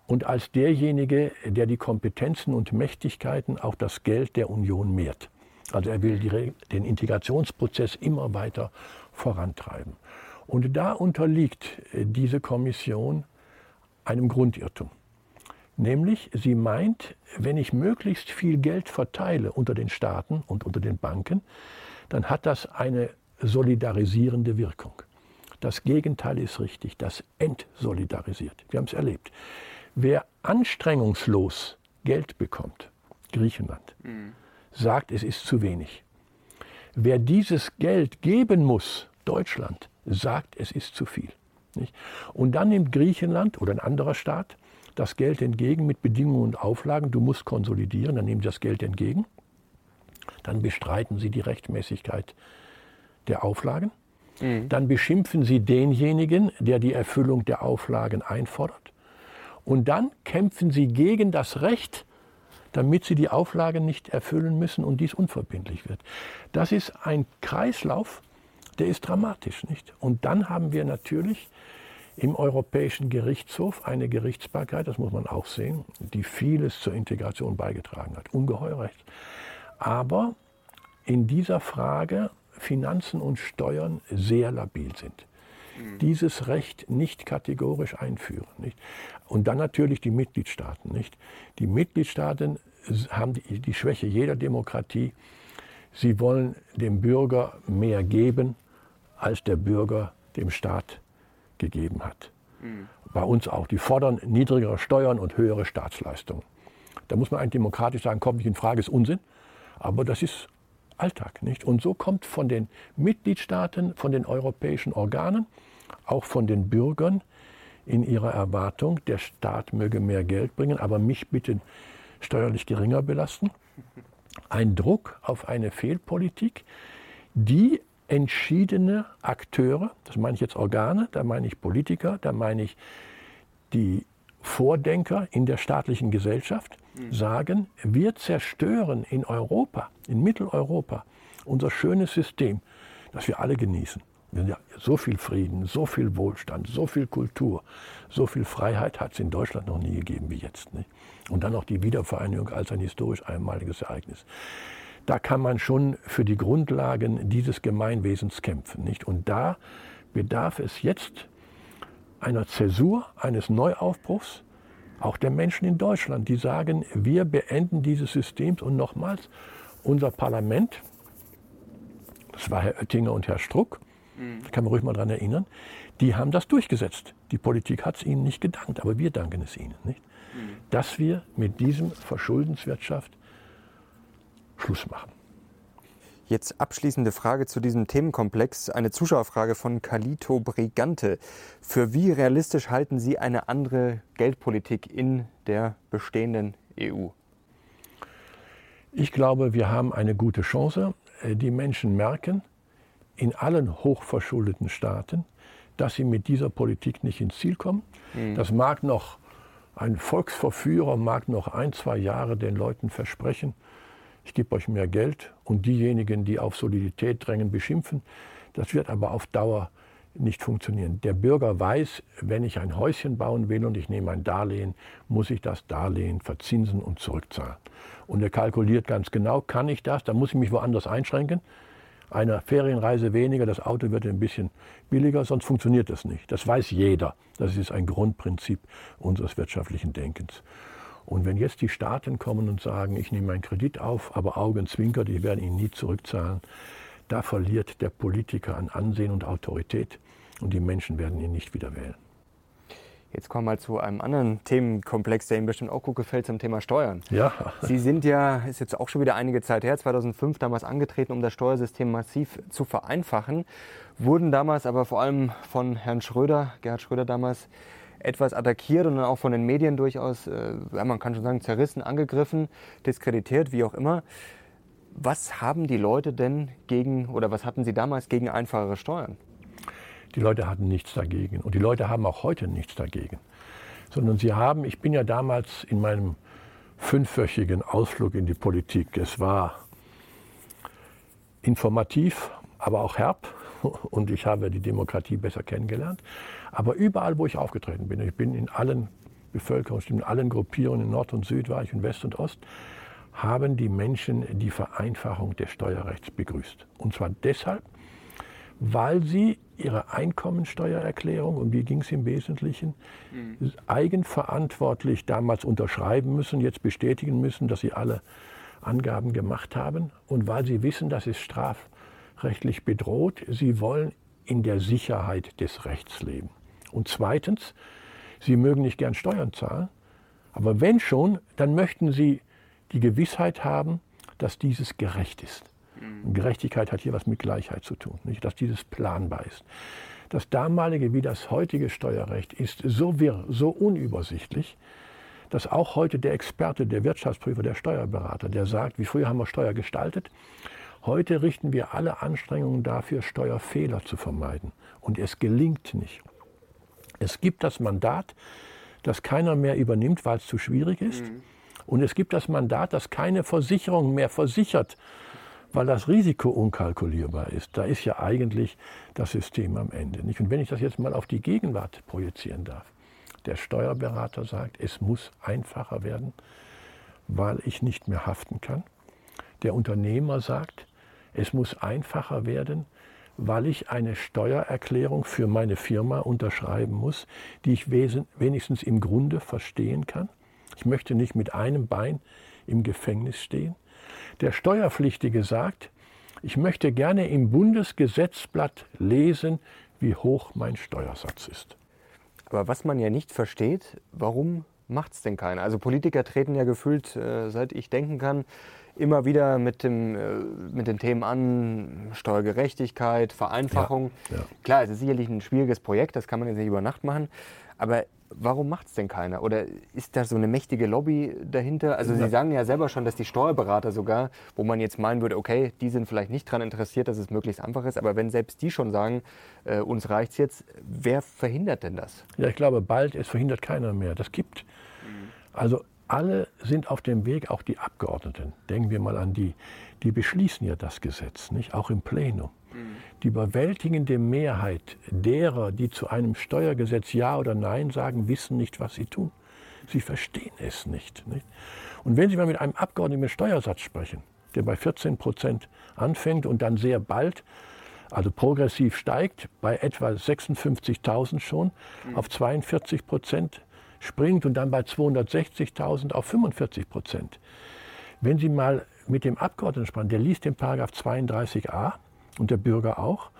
und als derjenige, der die Kompetenzen und Mächtigkeiten, auch das Geld der Union mehrt. Also er will die, den Integrationsprozess immer weiter vorantreiben. Und da unterliegt äh, diese Kommission einem Grundirrtum. Nämlich, sie meint, wenn ich möglichst viel Geld verteile unter den Staaten und unter den Banken, dann hat das eine solidarisierende Wirkung. Das Gegenteil ist richtig, das entsolidarisiert. Wir haben es erlebt. Wer anstrengungslos Geld bekommt, Griechenland, mhm sagt, es ist zu wenig. Wer dieses Geld geben muss, Deutschland, sagt, es ist zu viel. Nicht? Und dann nimmt Griechenland oder ein anderer Staat das Geld entgegen mit Bedingungen und Auflagen, du musst konsolidieren, dann nehmen sie das Geld entgegen, dann bestreiten sie die Rechtmäßigkeit der Auflagen, mhm. dann beschimpfen sie denjenigen, der die Erfüllung der Auflagen einfordert, und dann kämpfen sie gegen das Recht damit sie die Auflagen nicht erfüllen müssen und dies unverbindlich wird. Das ist ein Kreislauf, der ist dramatisch, nicht? Und dann haben wir natürlich im Europäischen Gerichtshof eine Gerichtsbarkeit, das muss man auch sehen, die vieles zur Integration beigetragen hat. Ungeheuer recht. Aber in dieser Frage Finanzen und Steuern sehr labil sind. Mhm. Dieses Recht nicht kategorisch einführen. Nicht? Und dann natürlich die Mitgliedstaaten. Nicht? Die Mitgliedstaaten haben die, die Schwäche jeder Demokratie. Sie wollen dem Bürger mehr geben, als der Bürger dem Staat gegeben hat. Mhm. Bei uns auch. Die fordern niedrigere Steuern und höhere Staatsleistungen. Da muss man eigentlich demokratisch sagen, kommt nicht in Frage, ist Unsinn. Aber das ist Alltag, nicht? Und so kommt von den Mitgliedstaaten, von den europäischen Organen, auch von den Bürgern in ihrer Erwartung, der Staat möge mehr Geld bringen, aber mich bitte steuerlich geringer belasten. Ein Druck auf eine Fehlpolitik, die entschiedene Akteure, das meine ich jetzt Organe, da meine ich Politiker, da meine ich die Vordenker in der staatlichen Gesellschaft, mhm. sagen, wir zerstören in Europa, in Mitteleuropa, unser schönes System, das wir alle genießen. Ja so viel Frieden, so viel Wohlstand, so viel Kultur, so viel Freiheit hat es in Deutschland noch nie gegeben wie jetzt. Nicht? Und dann auch die Wiedervereinigung als ein historisch einmaliges Ereignis da kann man schon für die Grundlagen dieses Gemeinwesens kämpfen. Nicht? Und da bedarf es jetzt einer Zäsur, eines Neuaufbruchs, auch der Menschen in Deutschland, die sagen, wir beenden dieses Systems und nochmals, unser Parlament, das war Herr Oettinger und Herr Struck, mhm. da kann man ruhig mal daran erinnern, die haben das durchgesetzt. Die Politik hat es ihnen nicht gedankt, aber wir danken es ihnen. Nicht? Mhm. Dass wir mit diesem Verschuldenswirtschaft Schluss machen. Jetzt abschließende Frage zu diesem Themenkomplex. Eine Zuschauerfrage von Calito Brigante. Für wie realistisch halten Sie eine andere Geldpolitik in der bestehenden EU? Ich glaube, wir haben eine gute Chance. Äh, die Menschen merken in allen hochverschuldeten Staaten, dass sie mit dieser Politik nicht ins Ziel kommen. Mhm. Das mag noch ein Volksverführer, mag noch ein, zwei Jahre den Leuten versprechen, ich gebe euch mehr Geld und diejenigen, die auf Solidität drängen, beschimpfen. Das wird aber auf Dauer nicht funktionieren. Der Bürger weiß, wenn ich ein Häuschen bauen will und ich nehme ein Darlehen, muss ich das Darlehen verzinsen und zurückzahlen. Und er kalkuliert ganz genau, kann ich das, dann muss ich mich woanders einschränken. Eine Ferienreise weniger, das Auto wird ein bisschen billiger, sonst funktioniert das nicht. Das weiß jeder. Das ist ein Grundprinzip unseres wirtschaftlichen Denkens. Und wenn jetzt die Staaten kommen und sagen, ich nehme einen Kredit auf, aber Augenzwinkert, ich werde ihn nie zurückzahlen, da verliert der Politiker an Ansehen und Autorität und die Menschen werden ihn nicht wieder wählen. Jetzt kommen wir mal zu einem anderen Themenkomplex, der Ihnen bestimmt auch gut gefällt, zum Thema Steuern. Ja. Sie sind ja, ist jetzt auch schon wieder einige Zeit her, 2005 damals angetreten, um das Steuersystem massiv zu vereinfachen, wurden damals aber vor allem von Herrn Schröder, Gerhard Schröder damals, etwas attackiert und dann auch von den Medien durchaus, äh, man kann schon sagen, zerrissen, angegriffen, diskreditiert, wie auch immer. Was haben die Leute denn gegen, oder was hatten sie damals gegen einfachere Steuern? Die Leute hatten nichts dagegen und die Leute haben auch heute nichts dagegen. Sondern sie haben, ich bin ja damals in meinem fünfwöchigen Ausflug in die Politik, es war informativ, aber auch herb und ich habe die Demokratie besser kennengelernt. Aber überall, wo ich aufgetreten bin, ich bin in allen Bevölkerungsstimmen, in allen Gruppierungen, in Nord und Süd war ich, in West und Ost, haben die Menschen die Vereinfachung des Steuerrechts begrüßt. Und zwar deshalb, weil sie ihre Einkommensteuererklärung, um die ging es im Wesentlichen, mhm. eigenverantwortlich damals unterschreiben müssen, jetzt bestätigen müssen, dass sie alle Angaben gemacht haben und weil sie wissen, dass es strafrechtlich bedroht, sie wollen in der Sicherheit des Rechts leben. Und zweitens, Sie mögen nicht gern Steuern zahlen, aber wenn schon, dann möchten Sie die Gewissheit haben, dass dieses gerecht ist. Und Gerechtigkeit hat hier was mit Gleichheit zu tun, nicht? dass dieses planbar ist. Das damalige wie das heutige Steuerrecht ist so wirr, so unübersichtlich, dass auch heute der Experte, der Wirtschaftsprüfer, der Steuerberater, der sagt, wie früher haben wir Steuer gestaltet, heute richten wir alle Anstrengungen dafür, Steuerfehler zu vermeiden. Und es gelingt nicht. Es gibt das Mandat, das keiner mehr übernimmt, weil es zu schwierig ist. Mhm. Und es gibt das Mandat, dass keine Versicherung mehr versichert, weil das Risiko unkalkulierbar ist. Da ist ja eigentlich das System am Ende. Nicht? Und wenn ich das jetzt mal auf die Gegenwart projizieren darf. Der Steuerberater sagt, es muss einfacher werden, weil ich nicht mehr haften kann. Der Unternehmer sagt, es muss einfacher werden, weil ich eine Steuererklärung für meine Firma unterschreiben muss, die ich wenigstens im Grunde verstehen kann. Ich möchte nicht mit einem Bein im Gefängnis stehen. Der Steuerpflichtige sagt, ich möchte gerne im Bundesgesetzblatt lesen, wie hoch mein Steuersatz ist. Aber was man ja nicht versteht, warum macht es denn keiner? Also Politiker treten ja gefühlt, äh, seit ich denken kann, immer wieder mit, dem, äh, mit den Themen an, Steuergerechtigkeit, Vereinfachung. Ja, ja. Klar, es ist sicherlich ein schwieriges Projekt, das kann man jetzt nicht über Nacht machen. Aber warum macht es denn keiner? Oder ist da so eine mächtige Lobby dahinter? Also Sie sagen ja selber schon, dass die Steuerberater sogar, wo man jetzt meinen würde, okay, die sind vielleicht nicht daran interessiert, dass es möglichst einfach ist, aber wenn selbst die schon sagen, äh, uns reicht es jetzt, wer verhindert denn das? Ja, ich glaube, bald, es verhindert keiner mehr. Das gibt. Also alle sind auf dem Weg, auch die Abgeordneten. Denken wir mal an die, die beschließen ja das Gesetz, nicht? auch im Plenum. Die überwältigende Mehrheit derer, die zu einem Steuergesetz Ja oder Nein sagen, wissen nicht, was sie tun. Sie verstehen es nicht, nicht? Und wenn Sie mal mit einem Abgeordneten mit Steuersatz sprechen, der bei 14 Prozent anfängt und dann sehr bald, also progressiv steigt, bei etwa 56.000 schon, mhm. auf 42 Prozent springt und dann bei 260.000 auf 45 Prozent. Wenn Sie mal mit dem Abgeordneten sprechen, der liest den Paragraph 32a und der Bürger auch.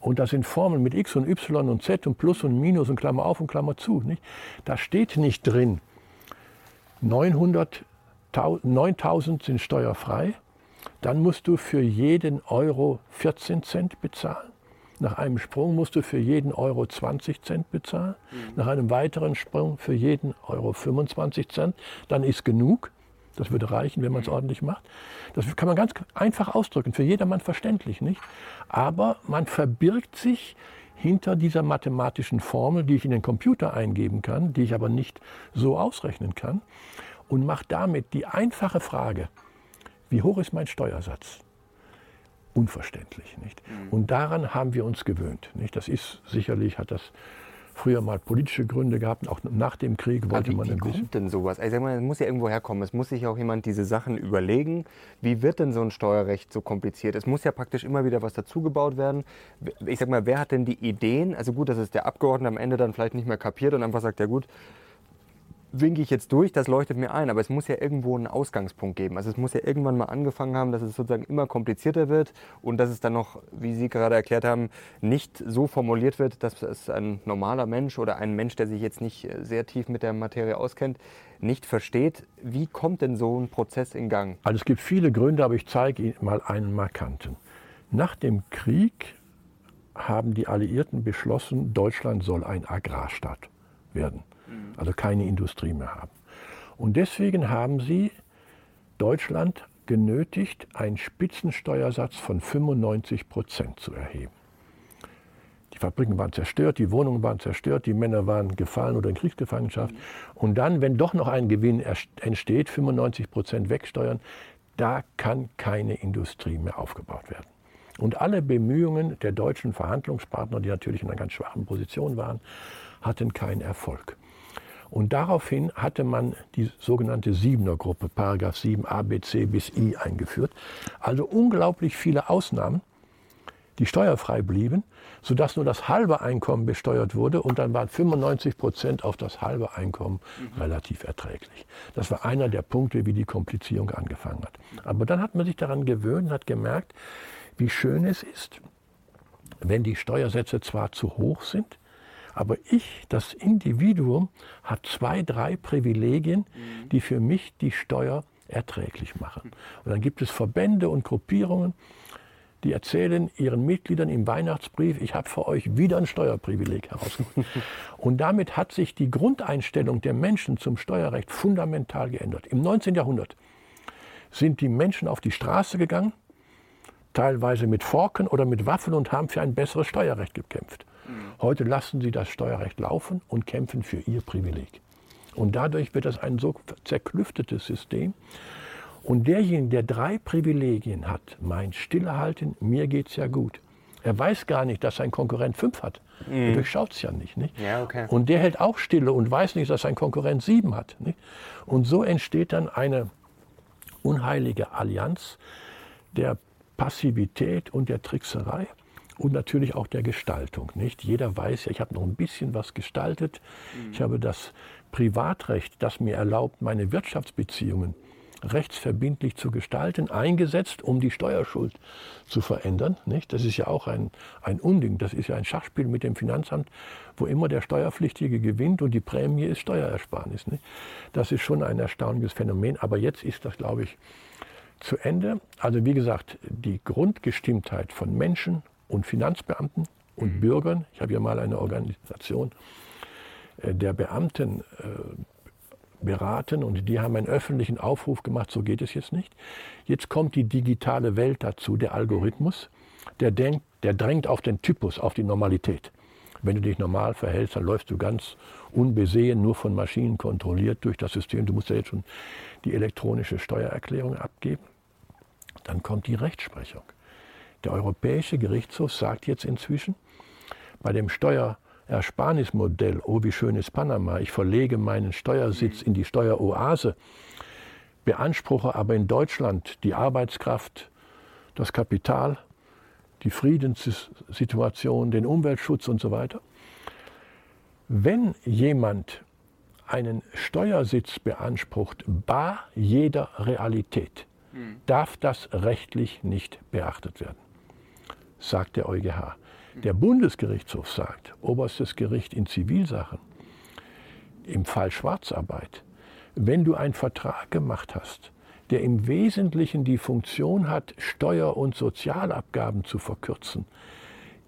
Und da sind Formeln mit X und Y und Z und Plus und Minus und Klammer auf und Klammer zu. Nicht? Da steht nicht drin, 900, 9000 sind steuerfrei, dann musst du für jeden Euro 14 Cent bezahlen. Nach einem Sprung musst du für jeden Euro 20 Cent bezahlen. Mhm. Nach einem weiteren Sprung für jeden Euro 25 Cent. Dann ist genug. Das würde reichen, wenn man es mhm. ordentlich macht. Das kann man ganz einfach ausdrücken, für jedermann verständlich, nicht? Aber man verbirgt sich hinter dieser mathematischen Formel, die ich in den Computer eingeben kann, die ich aber nicht so ausrechnen kann, und macht damit die einfache Frage, wie hoch ist mein Steuersatz? unverständlich. Nicht? Mhm. Und daran haben wir uns gewöhnt. Nicht? Das ist sicherlich, hat das früher mal politische Gründe gehabt, auch nach dem Krieg wollte wie, man ein bisschen. Wie kommt denn sowas? Also, es muss ja irgendwo herkommen. Es muss sich auch jemand diese Sachen überlegen. Wie wird denn so ein Steuerrecht so kompliziert? Es muss ja praktisch immer wieder was dazugebaut werden. Ich sag mal, wer hat denn die Ideen? Also gut, dass es der Abgeordnete am Ende dann vielleicht nicht mehr kapiert und einfach sagt, ja gut, winke ich jetzt durch, das leuchtet mir ein, aber es muss ja irgendwo einen Ausgangspunkt geben. Also es muss ja irgendwann mal angefangen haben, dass es sozusagen immer komplizierter wird und dass es dann noch, wie Sie gerade erklärt haben, nicht so formuliert wird, dass es ein normaler Mensch oder ein Mensch, der sich jetzt nicht äh, sehr tief mit der Materie auskennt, nicht versteht. Wie kommt denn so ein Prozess in Gang? Also es gibt viele Gründe, aber ich zeige Ihnen mal einen markanten. Nach dem Krieg haben die Alliierten beschlossen, Deutschland soll ein Agrarstaat werden also keine Industrie mehr haben. Und deswegen haben sie Deutschland genötigt, einen Spitzensteuersatz von 95 Prozent zu erheben. Die Fabriken waren zerstört, die Wohnungen waren zerstört, die Männer waren gefallen oder in Kriegsgefangenschaft. Und dann, wenn doch noch ein Gewinn entsteht, 95 Prozent wegsteuern, da kann keine Industrie mehr aufgebaut werden. Und alle Bemühungen der deutschen Verhandlungspartner, die natürlich in einer ganz schwachen Position waren, hatten keinen Erfolg. Und daraufhin hatte man die sogenannte Siebener Gruppe, Paragraph 7 A, B, C bis I eingeführt. Also unglaublich viele Ausnahmen, die steuerfrei blieben, sodass nur das halbe Einkommen besteuert wurde und dann waren 95 Prozent auf das halbe Einkommen mhm. relativ erträglich. Das war einer der Punkte, wie die Komplizierung angefangen hat. Aber dann hat man sich daran gewöhnt, hat gemerkt, wie schön es ist, wenn die Steuersätze zwar zu hoch sind, aber ich, das Individuum, hat zwei, drei Privilegien, mhm. die für mich die Steuer erträglich machen. Und dann gibt es Verbände und Gruppierungen, die erzählen ihren Mitgliedern im Weihnachtsbrief, ich habe für euch wieder ein Steuerprivileg herausgefunden. und damit hat sich die Grundeinstellung der Menschen zum Steuerrecht fundamental geändert. Im 19. Jahrhundert sind die Menschen auf die Straße gegangen, teilweise mit Forken oder mit Waffen und haben für ein besseres Steuerrecht gekämpft. Heute lassen sie das Steuerrecht laufen und kämpfen für ihr Privileg. Und dadurch wird das ein so zerklüftetes System. Und derjenige, der drei Privilegien hat, meint stillehalten, mir geht es ja gut. Er weiß gar nicht, dass sein Konkurrent fünf hat. Mhm. Er durchschaut es ja nicht. nicht? Ja, okay. Und der hält auch Stille und weiß nicht, dass sein Konkurrent sieben hat. Nicht? Und so entsteht dann eine unheilige Allianz der Passivität und der Trickserei und natürlich auch der Gestaltung. Nicht? Jeder weiß ja, ich habe noch ein bisschen was gestaltet. Mhm. Ich habe das Privatrecht, das mir erlaubt, meine Wirtschaftsbeziehungen rechtsverbindlich zu gestalten, eingesetzt, um die Steuerschuld zu verändern. Nicht? Das ist ja auch ein, ein Unding. Das ist ja ein Schachspiel mit dem Finanzamt, wo immer der Steuerpflichtige gewinnt und die Prämie ist Steuerersparnis. Nicht? Das ist schon ein erstaunliches Phänomen. Aber jetzt ist das, glaube ich, zu Ende. Also wie gesagt, die Grundgestimmtheit von Menschen und Finanzbeamten und mhm. Bürgern, ich habe ja mal eine Organisation äh, der Beamten äh, beraten und die haben einen öffentlichen Aufruf gemacht, so geht es jetzt nicht. Jetzt kommt die digitale Welt dazu, der Algorithmus, der, denkt, der drängt auf den Typus, auf die Normalität. Wenn du dich normal verhältst, dann läufst du ganz unbesehen, nur von Maschinen kontrolliert durch das System. Du musst ja jetzt schon die elektronische Steuererklärung abgeben. Dann kommt die Rechtsprechung. Der Europäische Gerichtshof sagt jetzt inzwischen, bei dem Steuerersparnismodell, oh wie schön ist Panama, ich verlege meinen Steuersitz in die Steueroase, beanspruche aber in Deutschland die Arbeitskraft, das Kapital, die Friedenssituation, den Umweltschutz und so weiter. Wenn jemand einen Steuersitz beansprucht, bar jeder Realität, hm. darf das rechtlich nicht beachtet werden sagt der EuGH. Der Bundesgerichtshof sagt, oberstes Gericht in Zivilsachen, im Fall Schwarzarbeit, wenn du einen Vertrag gemacht hast, der im Wesentlichen die Funktion hat, Steuer- und Sozialabgaben zu verkürzen,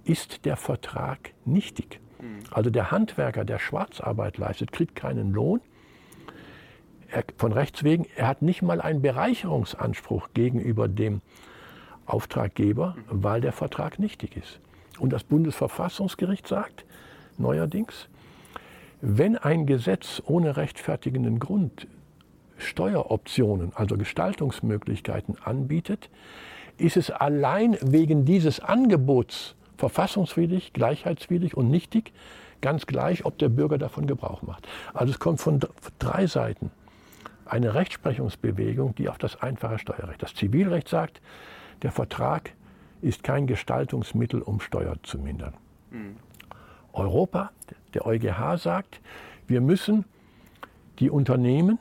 ist der Vertrag nichtig. Mhm. Also der Handwerker, der Schwarzarbeit leistet, kriegt keinen Lohn. Er, von Rechts wegen, er hat nicht mal einen Bereicherungsanspruch gegenüber dem Auftraggeber, weil der Vertrag nichtig ist. Und das Bundesverfassungsgericht sagt neuerdings, wenn ein Gesetz ohne rechtfertigenden Grund Steueroptionen, also Gestaltungsmöglichkeiten anbietet, ist es allein wegen dieses Angebots verfassungswidrig, gleichheitswidrig und nichtig, ganz gleich, ob der Bürger davon Gebrauch macht. Also es kommt von drei Seiten eine Rechtsprechungsbewegung, die auf das einfache Steuerrecht. Das Zivilrecht sagt, der Vertrag ist kein Gestaltungsmittel, um Steuern zu mindern. Mhm. Europa, der EuGH sagt, wir müssen die Unternehmen,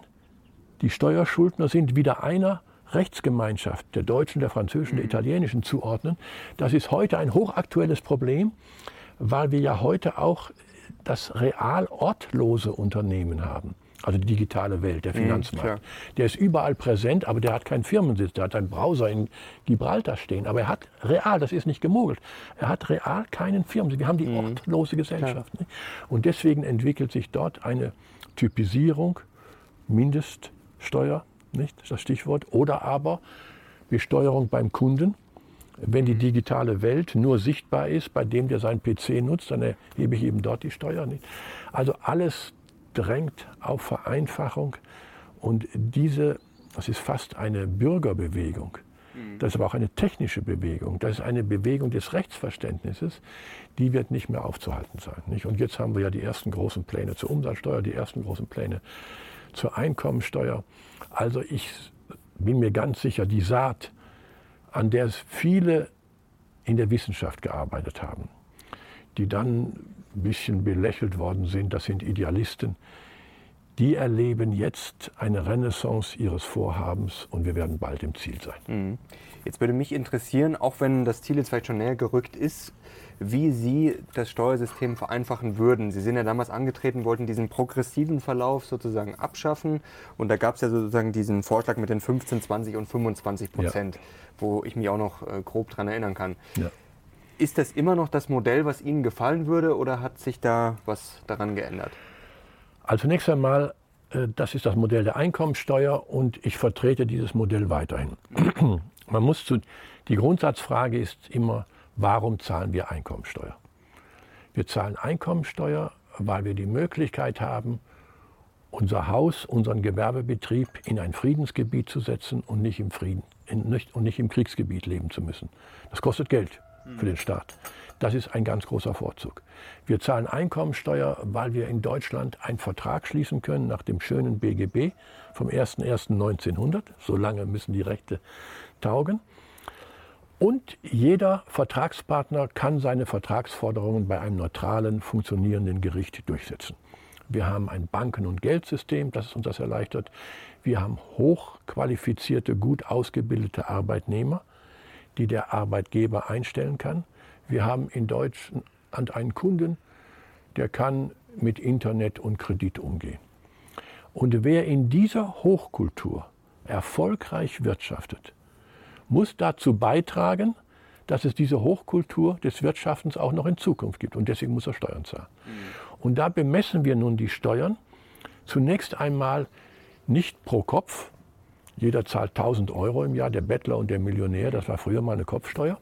die Steuerschuldner sind, wieder einer Rechtsgemeinschaft der deutschen, der französischen, der mhm. italienischen zuordnen. Das ist heute ein hochaktuelles Problem, weil wir ja heute auch das real ortlose Unternehmen haben. Also die digitale Welt, der mhm, Finanzmarkt. Mhm, der ist überall präsent, aber der hat keinen Firmensitz. Der hat einen Browser in Gibraltar stehen. Aber er hat real, das ist nicht gemogelt, er hat real keinen Firmensitz. Wir haben die mhm. ortlose Gesellschaft. Und deswegen entwickelt sich dort eine Typisierung, Mindeststeuer, nicht das Stichwort, oder aber Besteuerung beim Kunden. Wenn die mhm. digitale Welt nur sichtbar ist, bei dem, der seinen PC nutzt, dann erhebe ich eben dort die Steuer nicht. Also alles drängt auf Vereinfachung und diese, das ist fast eine Bürgerbewegung. Mhm. Das ist aber auch eine technische Bewegung. Das ist eine Bewegung des Rechtsverständnisses. Die wird nicht mehr aufzuhalten sein. Nicht? Und jetzt haben wir ja die ersten großen Pläne zur Umsatzsteuer, die ersten großen Pläne zur Einkommensteuer. Also ich bin mir ganz sicher, die Saat, an der es viele in der Wissenschaft gearbeitet haben, die dann ein bisschen belächelt worden sind, das sind Idealisten, die erleben jetzt eine Renaissance ihres Vorhabens und wir werden bald im Ziel sein. Mhm. Jetzt würde mich interessieren, auch wenn das Ziel jetzt vielleicht schon näher gerückt ist, wie Sie das Steuersystem vereinfachen würden. Sie sind ja damals angetreten, wollten diesen progressiven Verlauf sozusagen abschaffen. Und da gab es ja sozusagen diesen Vorschlag mit den 15, 20 und 25 Prozent, ja. wo ich mich auch noch äh, grob daran erinnern kann. Ja. Ist das immer noch das Modell, was Ihnen gefallen würde oder hat sich da was daran geändert? Also zunächst einmal, äh, das ist das Modell der Einkommensteuer und ich vertrete dieses Modell weiterhin. Man muss zu, die Grundsatzfrage ist immer, warum zahlen wir Einkommensteuer? Wir zahlen Einkommensteuer, weil wir die Möglichkeit haben, unser Haus, unseren Gewerbebetrieb in ein Friedensgebiet zu setzen und nicht im, Frieden, nicht, und nicht im Kriegsgebiet leben zu müssen. Das kostet Geld für den Staat. Das ist ein ganz großer Vorzug. Wir zahlen Einkommensteuer, weil wir in Deutschland einen Vertrag schließen können nach dem schönen BGB vom 01.01.1900. So lange müssen die Rechte taugen. Und jeder Vertragspartner kann seine Vertragsforderungen bei einem neutralen, funktionierenden Gericht durchsetzen. Wir haben ein Banken- und Geldsystem, das uns das erleichtert. Wir haben hochqualifizierte, gut ausgebildete Arbeitnehmer, die der Arbeitgeber einstellen kann. Wir haben in Deutschland einen Kunden, der kann mit Internet und Kredit umgehen. Und wer in dieser Hochkultur erfolgreich wirtschaftet, muss dazu beitragen, dass es diese Hochkultur des Wirtschaftens auch noch in Zukunft gibt. Und deswegen muss er Steuern zahlen. Mhm. Und da bemessen wir nun die Steuern zunächst einmal nicht pro Kopf. Jeder zahlt 1000 Euro im Jahr, der Bettler und der Millionär, das war früher mal eine Kopfsteuer.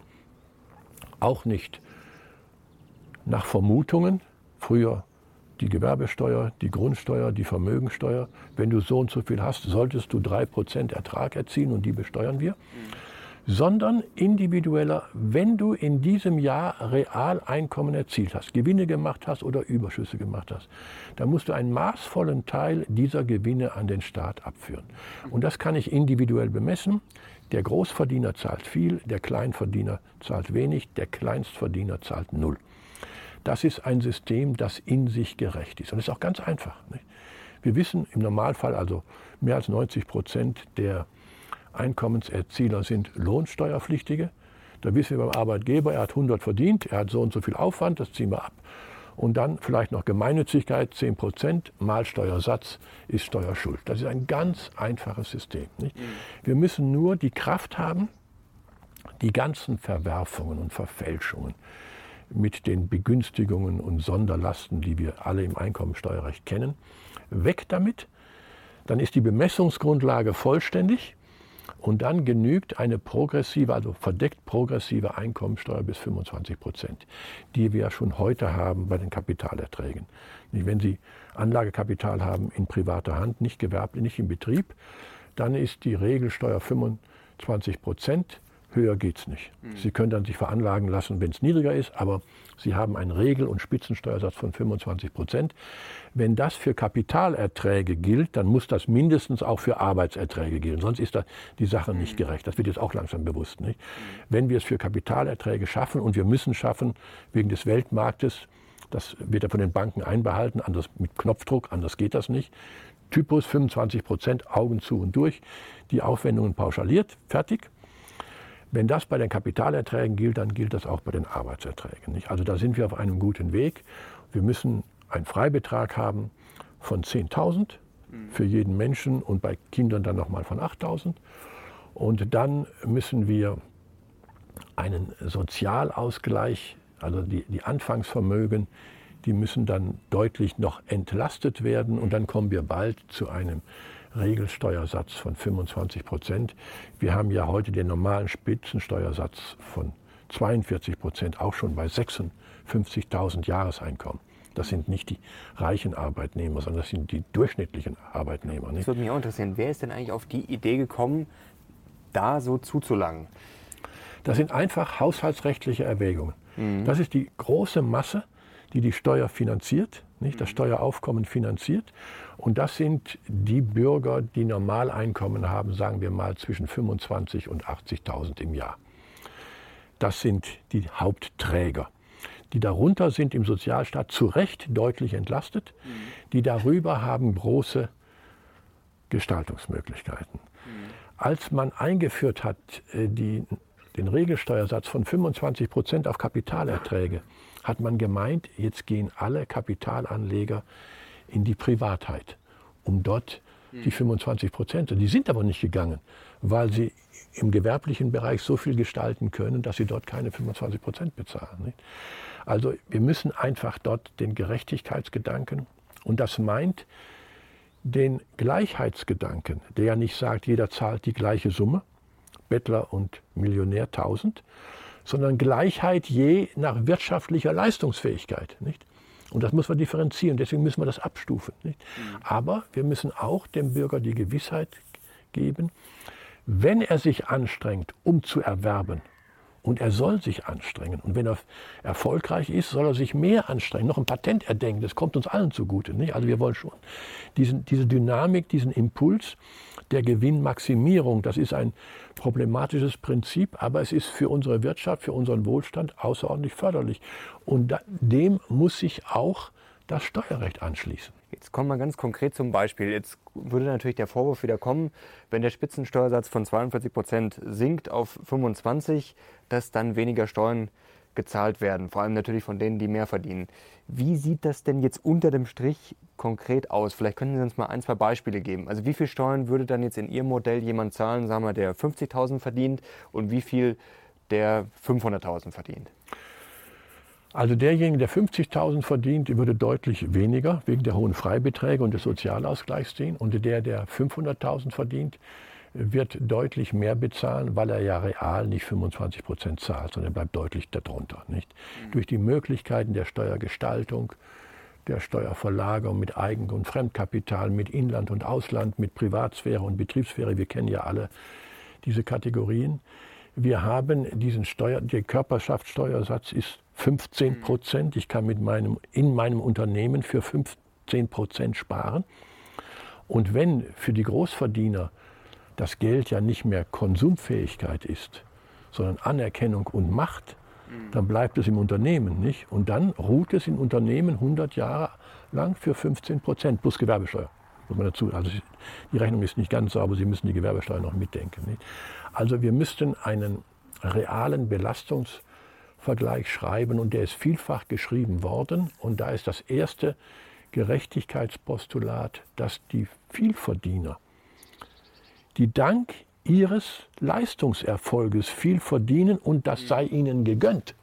Auch nicht nach Vermutungen. Früher die Gewerbesteuer, die Grundsteuer, die Vermögensteuer. Wenn du so und so viel hast, solltest du 3% Ertrag erzielen und die besteuern wir. Mhm sondern individueller, wenn du in diesem Jahr Realeinkommen erzielt hast, Gewinne gemacht hast oder Überschüsse gemacht hast, dann musst du einen maßvollen Teil dieser Gewinne an den Staat abführen. Und das kann ich individuell bemessen. Der Großverdiener zahlt viel, der Kleinverdiener zahlt wenig, der Kleinstverdiener zahlt null. Das ist ein System, das in sich gerecht ist. Und das ist auch ganz einfach. Nicht? Wir wissen im Normalfall also mehr als 90 Prozent der Einkommenserzieler sind Lohnsteuerpflichtige. Da wissen wir beim Arbeitgeber, er hat 100 verdient, er hat so und so viel Aufwand, das ziehen wir ab. Und dann vielleicht noch Gemeinnützigkeit, 10 Prozent, mal Steuersatz ist Steuerschuld. Das ist ein ganz einfaches System. Nicht? Mhm. Wir müssen nur die Kraft haben, die ganzen Verwerfungen und Verfälschungen mit den Begünstigungen und Sonderlasten, die wir alle im Einkommensteuerrecht kennen, weg damit. Dann ist die Bemessungsgrundlage vollständig. Und dann genügt eine progressive, also verdeckt progressive Einkommensteuer bis 25 Prozent, die wir schon heute haben bei den Kapitalerträgen. Wenn Sie Anlagekapital haben in privater Hand, nicht gewerblich, nicht im Betrieb, dann ist die Regelsteuer 25 Prozent. Höher geht es nicht. Mhm. Sie können dann sich veranlagen lassen, wenn es niedriger ist, aber Sie haben einen Regel- und Spitzensteuersatz von 25 Prozent. Wenn das für Kapitalerträge gilt, dann muss das mindestens auch für Arbeitserträge gelten. Sonst ist da die Sache nicht mhm. gerecht. Das wird jetzt auch langsam bewusst. Nicht? Mhm. Wenn wir es für Kapitalerträge schaffen, und wir müssen schaffen, wegen des Weltmarktes, das wird ja von den Banken einbehalten, anders mit Knopfdruck, anders geht das nicht. Typus 25 Prozent, Augen zu und durch, die Aufwendungen pauschaliert, fertig. Wenn das bei den Kapitalerträgen gilt, dann gilt das auch bei den Arbeitserträgen. Nicht? Also da sind wir auf einem guten Weg. Wir müssen einen Freibetrag haben von 10.000 für jeden Menschen und bei Kindern dann nochmal von 8.000. Und dann müssen wir einen Sozialausgleich, also die, die Anfangsvermögen, die müssen dann deutlich noch entlastet werden und dann kommen wir bald zu einem Regelsteuersatz von 25 Prozent. Wir haben ja heute den normalen Spitzensteuersatz von 42 Prozent, auch schon bei 56.000 Jahreseinkommen. Das sind nicht die reichen Arbeitnehmer, sondern das sind die durchschnittlichen Arbeitnehmer. Nicht? Das würde mich auch interessieren. Wer ist denn eigentlich auf die Idee gekommen, da so zuzulangen? Das sind einfach haushaltsrechtliche Erwägungen. Mhm. Das ist die große Masse, die die Steuer finanziert, nicht? das mhm. Steueraufkommen finanziert. Und das sind die Bürger, die Normaleinkommen haben, sagen wir mal zwischen 25 und 80.000 im Jahr. Das sind die Hauptträger. Die darunter sind im Sozialstaat zu Recht deutlich entlastet. Mhm. Die darüber haben große Gestaltungsmöglichkeiten. Mhm. Als man eingeführt hat, äh, die, den Regelsteuersatz von 25 Prozent auf Kapitalerträge, hat man gemeint, jetzt gehen alle Kapitalanleger in die Privatheit, um dort die 25 Prozent. Die sind aber nicht gegangen, weil sie im gewerblichen Bereich so viel gestalten können, dass sie dort keine 25 Prozent bezahlen. Nicht? Also wir müssen einfach dort den Gerechtigkeitsgedanken, und das meint den Gleichheitsgedanken, der ja nicht sagt, jeder zahlt die gleiche Summe, Bettler und Millionär 1000, sondern Gleichheit je nach wirtschaftlicher Leistungsfähigkeit. Nicht? Und das muss man differenzieren. Deswegen müssen wir das abstufen. Nicht? Mhm. Aber wir müssen auch dem Bürger die Gewissheit geben, wenn er sich anstrengt, um zu erwerben, und er soll sich anstrengen. Und wenn er erfolgreich ist, soll er sich mehr anstrengen, noch ein Patent erdenken. Das kommt uns allen zugute. Nicht? Also wir wollen schon diesen, diese Dynamik, diesen Impuls der Gewinnmaximierung, das ist ein problematisches Prinzip, aber es ist für unsere Wirtschaft, für unseren Wohlstand außerordentlich förderlich. Und dem muss sich auch das Steuerrecht anschließen. Jetzt kommen wir ganz konkret zum Beispiel. Jetzt würde natürlich der Vorwurf wieder kommen, wenn der Spitzensteuersatz von 42 Prozent sinkt auf 25, dass dann weniger Steuern gezahlt werden, vor allem natürlich von denen, die mehr verdienen. Wie sieht das denn jetzt unter dem Strich konkret aus? Vielleicht können Sie uns mal ein, zwei Beispiele geben. Also wie viel Steuern würde dann jetzt in Ihrem Modell jemand zahlen, sagen wir, der 50.000 verdient und wie viel der 500.000 verdient? Also derjenige, der 50.000 verdient, würde deutlich weniger wegen der hohen Freibeträge und des Sozialausgleichs ziehen. Und der, der 500.000 verdient, wird deutlich mehr bezahlen, weil er ja real nicht 25 Prozent zahlt, sondern bleibt deutlich darunter. Nicht? Mhm. Durch die Möglichkeiten der Steuergestaltung, der Steuerverlagerung mit Eigen- und Fremdkapital, mit Inland und Ausland, mit Privatsphäre und Betriebssphäre, wir kennen ja alle diese Kategorien. Wir haben diesen Steuer, der Körperschaftssteuersatz ist 15 mhm. Prozent. Ich kann mit meinem, in meinem Unternehmen für 15 Prozent sparen. Und wenn für die Großverdiener das Geld ja nicht mehr Konsumfähigkeit ist, sondern Anerkennung und Macht, mhm. dann bleibt es im Unternehmen nicht. Und dann ruht es im Unternehmen 100 Jahre lang für 15 Prozent plus Gewerbesteuer. Muss man dazu. Also die Rechnung ist nicht ganz sauber, Sie müssen die Gewerbesteuer noch mitdenken. Nicht? Also wir müssten einen realen Belastungs- Vergleich schreiben und der ist vielfach geschrieben worden. Und da ist das erste Gerechtigkeitspostulat, dass die Vielverdiener, die dank ihres Leistungserfolges viel verdienen und das sei ihnen gegönnt,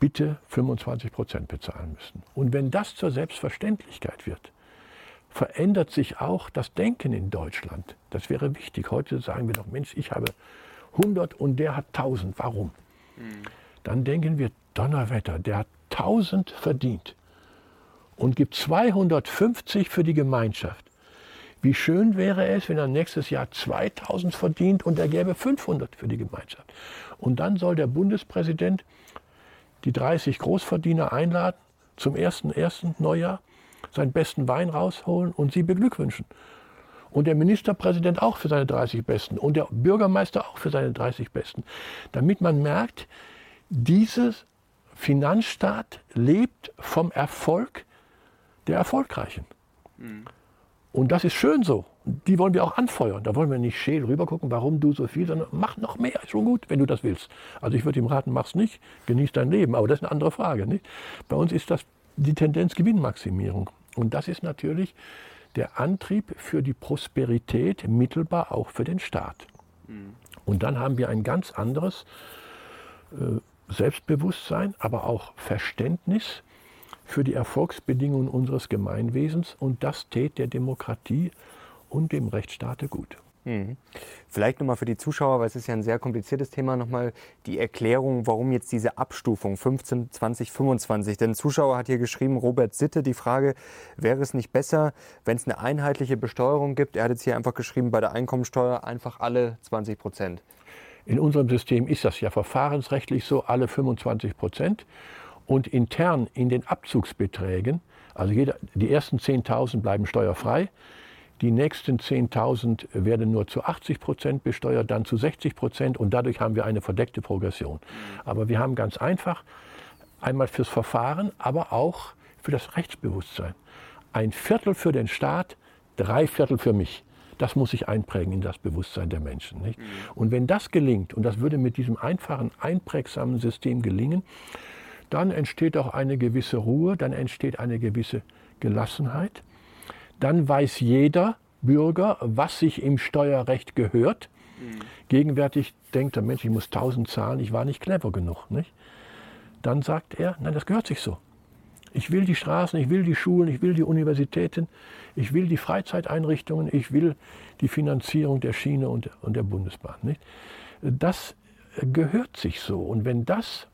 bitte 25 Prozent bezahlen müssen. Und wenn das zur Selbstverständlichkeit wird, verändert sich auch das Denken in Deutschland. Das wäre wichtig. Heute sagen wir doch, Mensch, ich habe 100 und der hat 1000. Warum? Dann denken wir, Donnerwetter, der hat 1000 verdient und gibt 250 für die Gemeinschaft. Wie schön wäre es, wenn er nächstes Jahr 2000 verdient und er gäbe 500 für die Gemeinschaft. Und dann soll der Bundespräsident die 30 Großverdiener einladen zum ersten, ersten Neujahr, seinen besten Wein rausholen und sie beglückwünschen. Und der Ministerpräsident auch für seine 30 Besten und der Bürgermeister auch für seine 30 Besten. Damit man merkt, dieses Finanzstaat lebt vom Erfolg der Erfolgreichen. Mhm. Und das ist schön so. Die wollen wir auch anfeuern. Da wollen wir nicht scheel rübergucken, warum du so viel, sondern mach noch mehr, ist schon gut, wenn du das willst. Also ich würde ihm raten, mach's nicht, genieß dein Leben. Aber das ist eine andere Frage. Nicht? Bei uns ist das die Tendenz Gewinnmaximierung. Und das ist natürlich der Antrieb für die Prosperität mittelbar auch für den Staat. Mhm. Und dann haben wir ein ganz anderes äh, Selbstbewusstsein, aber auch Verständnis für die Erfolgsbedingungen unseres Gemeinwesens und das tät der Demokratie und dem Rechtsstaate gut. Mhm. Vielleicht nochmal für die Zuschauer, weil es ist ja ein sehr kompliziertes Thema, nochmal die Erklärung, warum jetzt diese Abstufung 15, 20, 25. Denn Zuschauer hat hier geschrieben, Robert Sitte, die Frage, wäre es nicht besser, wenn es eine einheitliche Besteuerung gibt? Er hat jetzt hier einfach geschrieben, bei der Einkommensteuer einfach alle 20 Prozent. In unserem System ist das ja verfahrensrechtlich so, alle 25 Prozent. Und intern in den Abzugsbeträgen, also jeder, die ersten 10.000 bleiben steuerfrei, die nächsten 10.000 werden nur zu 80 Prozent besteuert, dann zu 60 Prozent und dadurch haben wir eine verdeckte Progression. Aber wir haben ganz einfach einmal fürs Verfahren, aber auch für das Rechtsbewusstsein. Ein Viertel für den Staat, drei Viertel für mich. Das muss sich einprägen in das Bewusstsein der Menschen. Nicht? Und wenn das gelingt, und das würde mit diesem einfachen, einprägsamen System gelingen, dann entsteht auch eine gewisse Ruhe, dann entsteht eine gewisse Gelassenheit dann weiß jeder Bürger, was sich im Steuerrecht gehört. Mhm. Gegenwärtig denkt der Mensch, ich muss 1000 zahlen, ich war nicht clever genug. Nicht? Dann sagt er, nein, das gehört sich so. Ich will die Straßen, ich will die Schulen, ich will die Universitäten, ich will die Freizeiteinrichtungen, ich will die Finanzierung der Schiene und, und der Bundesbahn. Nicht? Das gehört sich so. Und wenn das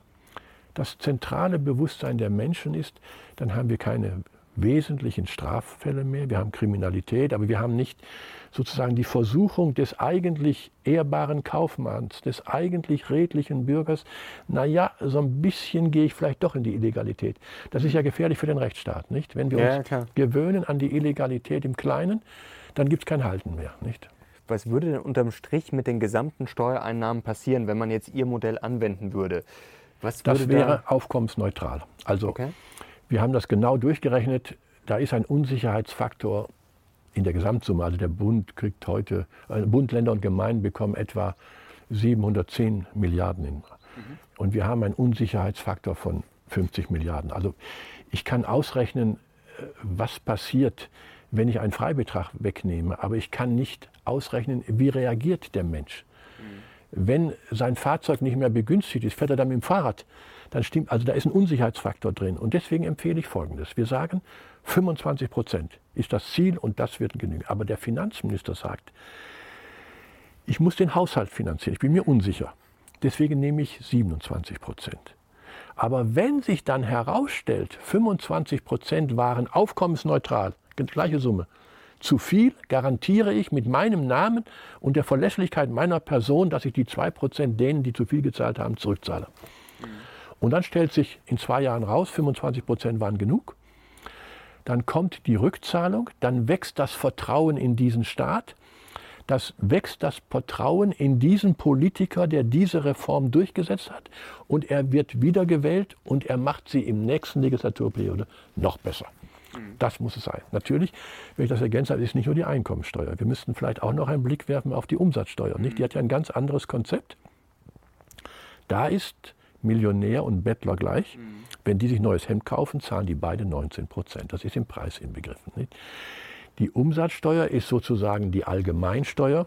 das zentrale Bewusstsein der Menschen ist, dann haben wir keine wesentlichen Straffälle mehr, wir haben Kriminalität, aber wir haben nicht sozusagen die Versuchung des eigentlich ehrbaren Kaufmanns, des eigentlich redlichen Bürgers, naja, so ein bisschen gehe ich vielleicht doch in die Illegalität. Das ist ja gefährlich für den Rechtsstaat, nicht? Wenn wir ja, uns klar. gewöhnen an die Illegalität im Kleinen, dann gibt es kein Halten mehr, nicht? Was würde denn unterm Strich mit den gesamten Steuereinnahmen passieren, wenn man jetzt Ihr Modell anwenden würde? Was würde das wäre da aufkommensneutral. Also okay. Wir haben das genau durchgerechnet. Da ist ein Unsicherheitsfaktor in der Gesamtsumme. Also der Bund kriegt heute, äh, Bund, Länder und Gemeinden bekommen etwa 710 Milliarden. In, mhm. Und wir haben einen Unsicherheitsfaktor von 50 Milliarden. Also ich kann ausrechnen, äh, was passiert, wenn ich einen Freibetrag wegnehme, aber ich kann nicht ausrechnen, wie reagiert der Mensch. Mhm. Wenn sein Fahrzeug nicht mehr begünstigt ist, fährt er dann mit dem Fahrrad. Dann stimmt, also da ist ein Unsicherheitsfaktor drin. Und deswegen empfehle ich Folgendes. Wir sagen, 25 Prozent ist das Ziel und das wird genügen. Aber der Finanzminister sagt, ich muss den Haushalt finanzieren. Ich bin mir unsicher. Deswegen nehme ich 27 Prozent. Aber wenn sich dann herausstellt, 25 Prozent waren aufkommensneutral, gleiche Summe. Zu viel garantiere ich mit meinem Namen und der Verlässlichkeit meiner Person, dass ich die 2% denen, die zu viel gezahlt haben, zurückzahle. Mhm. Und dann stellt sich in zwei Jahren raus, 25% waren genug. Dann kommt die Rückzahlung, dann wächst das Vertrauen in diesen Staat, das wächst das Vertrauen in diesen Politiker, der diese Reform durchgesetzt hat. Und er wird wiedergewählt und er macht sie im nächsten Legislaturperiode noch besser. Das muss es sein. Natürlich, wenn ich das ergänze, ist nicht nur die Einkommensteuer. Wir müssten vielleicht auch noch einen Blick werfen auf die Umsatzsteuer. Nicht? Die hat ja ein ganz anderes Konzept. Da ist Millionär und Bettler gleich. Mhm. Wenn die sich neues Hemd kaufen, zahlen die beide 19 Prozent. Das ist im Preis inbegriffen. Nicht? Die Umsatzsteuer ist sozusagen die Allgemeinsteuer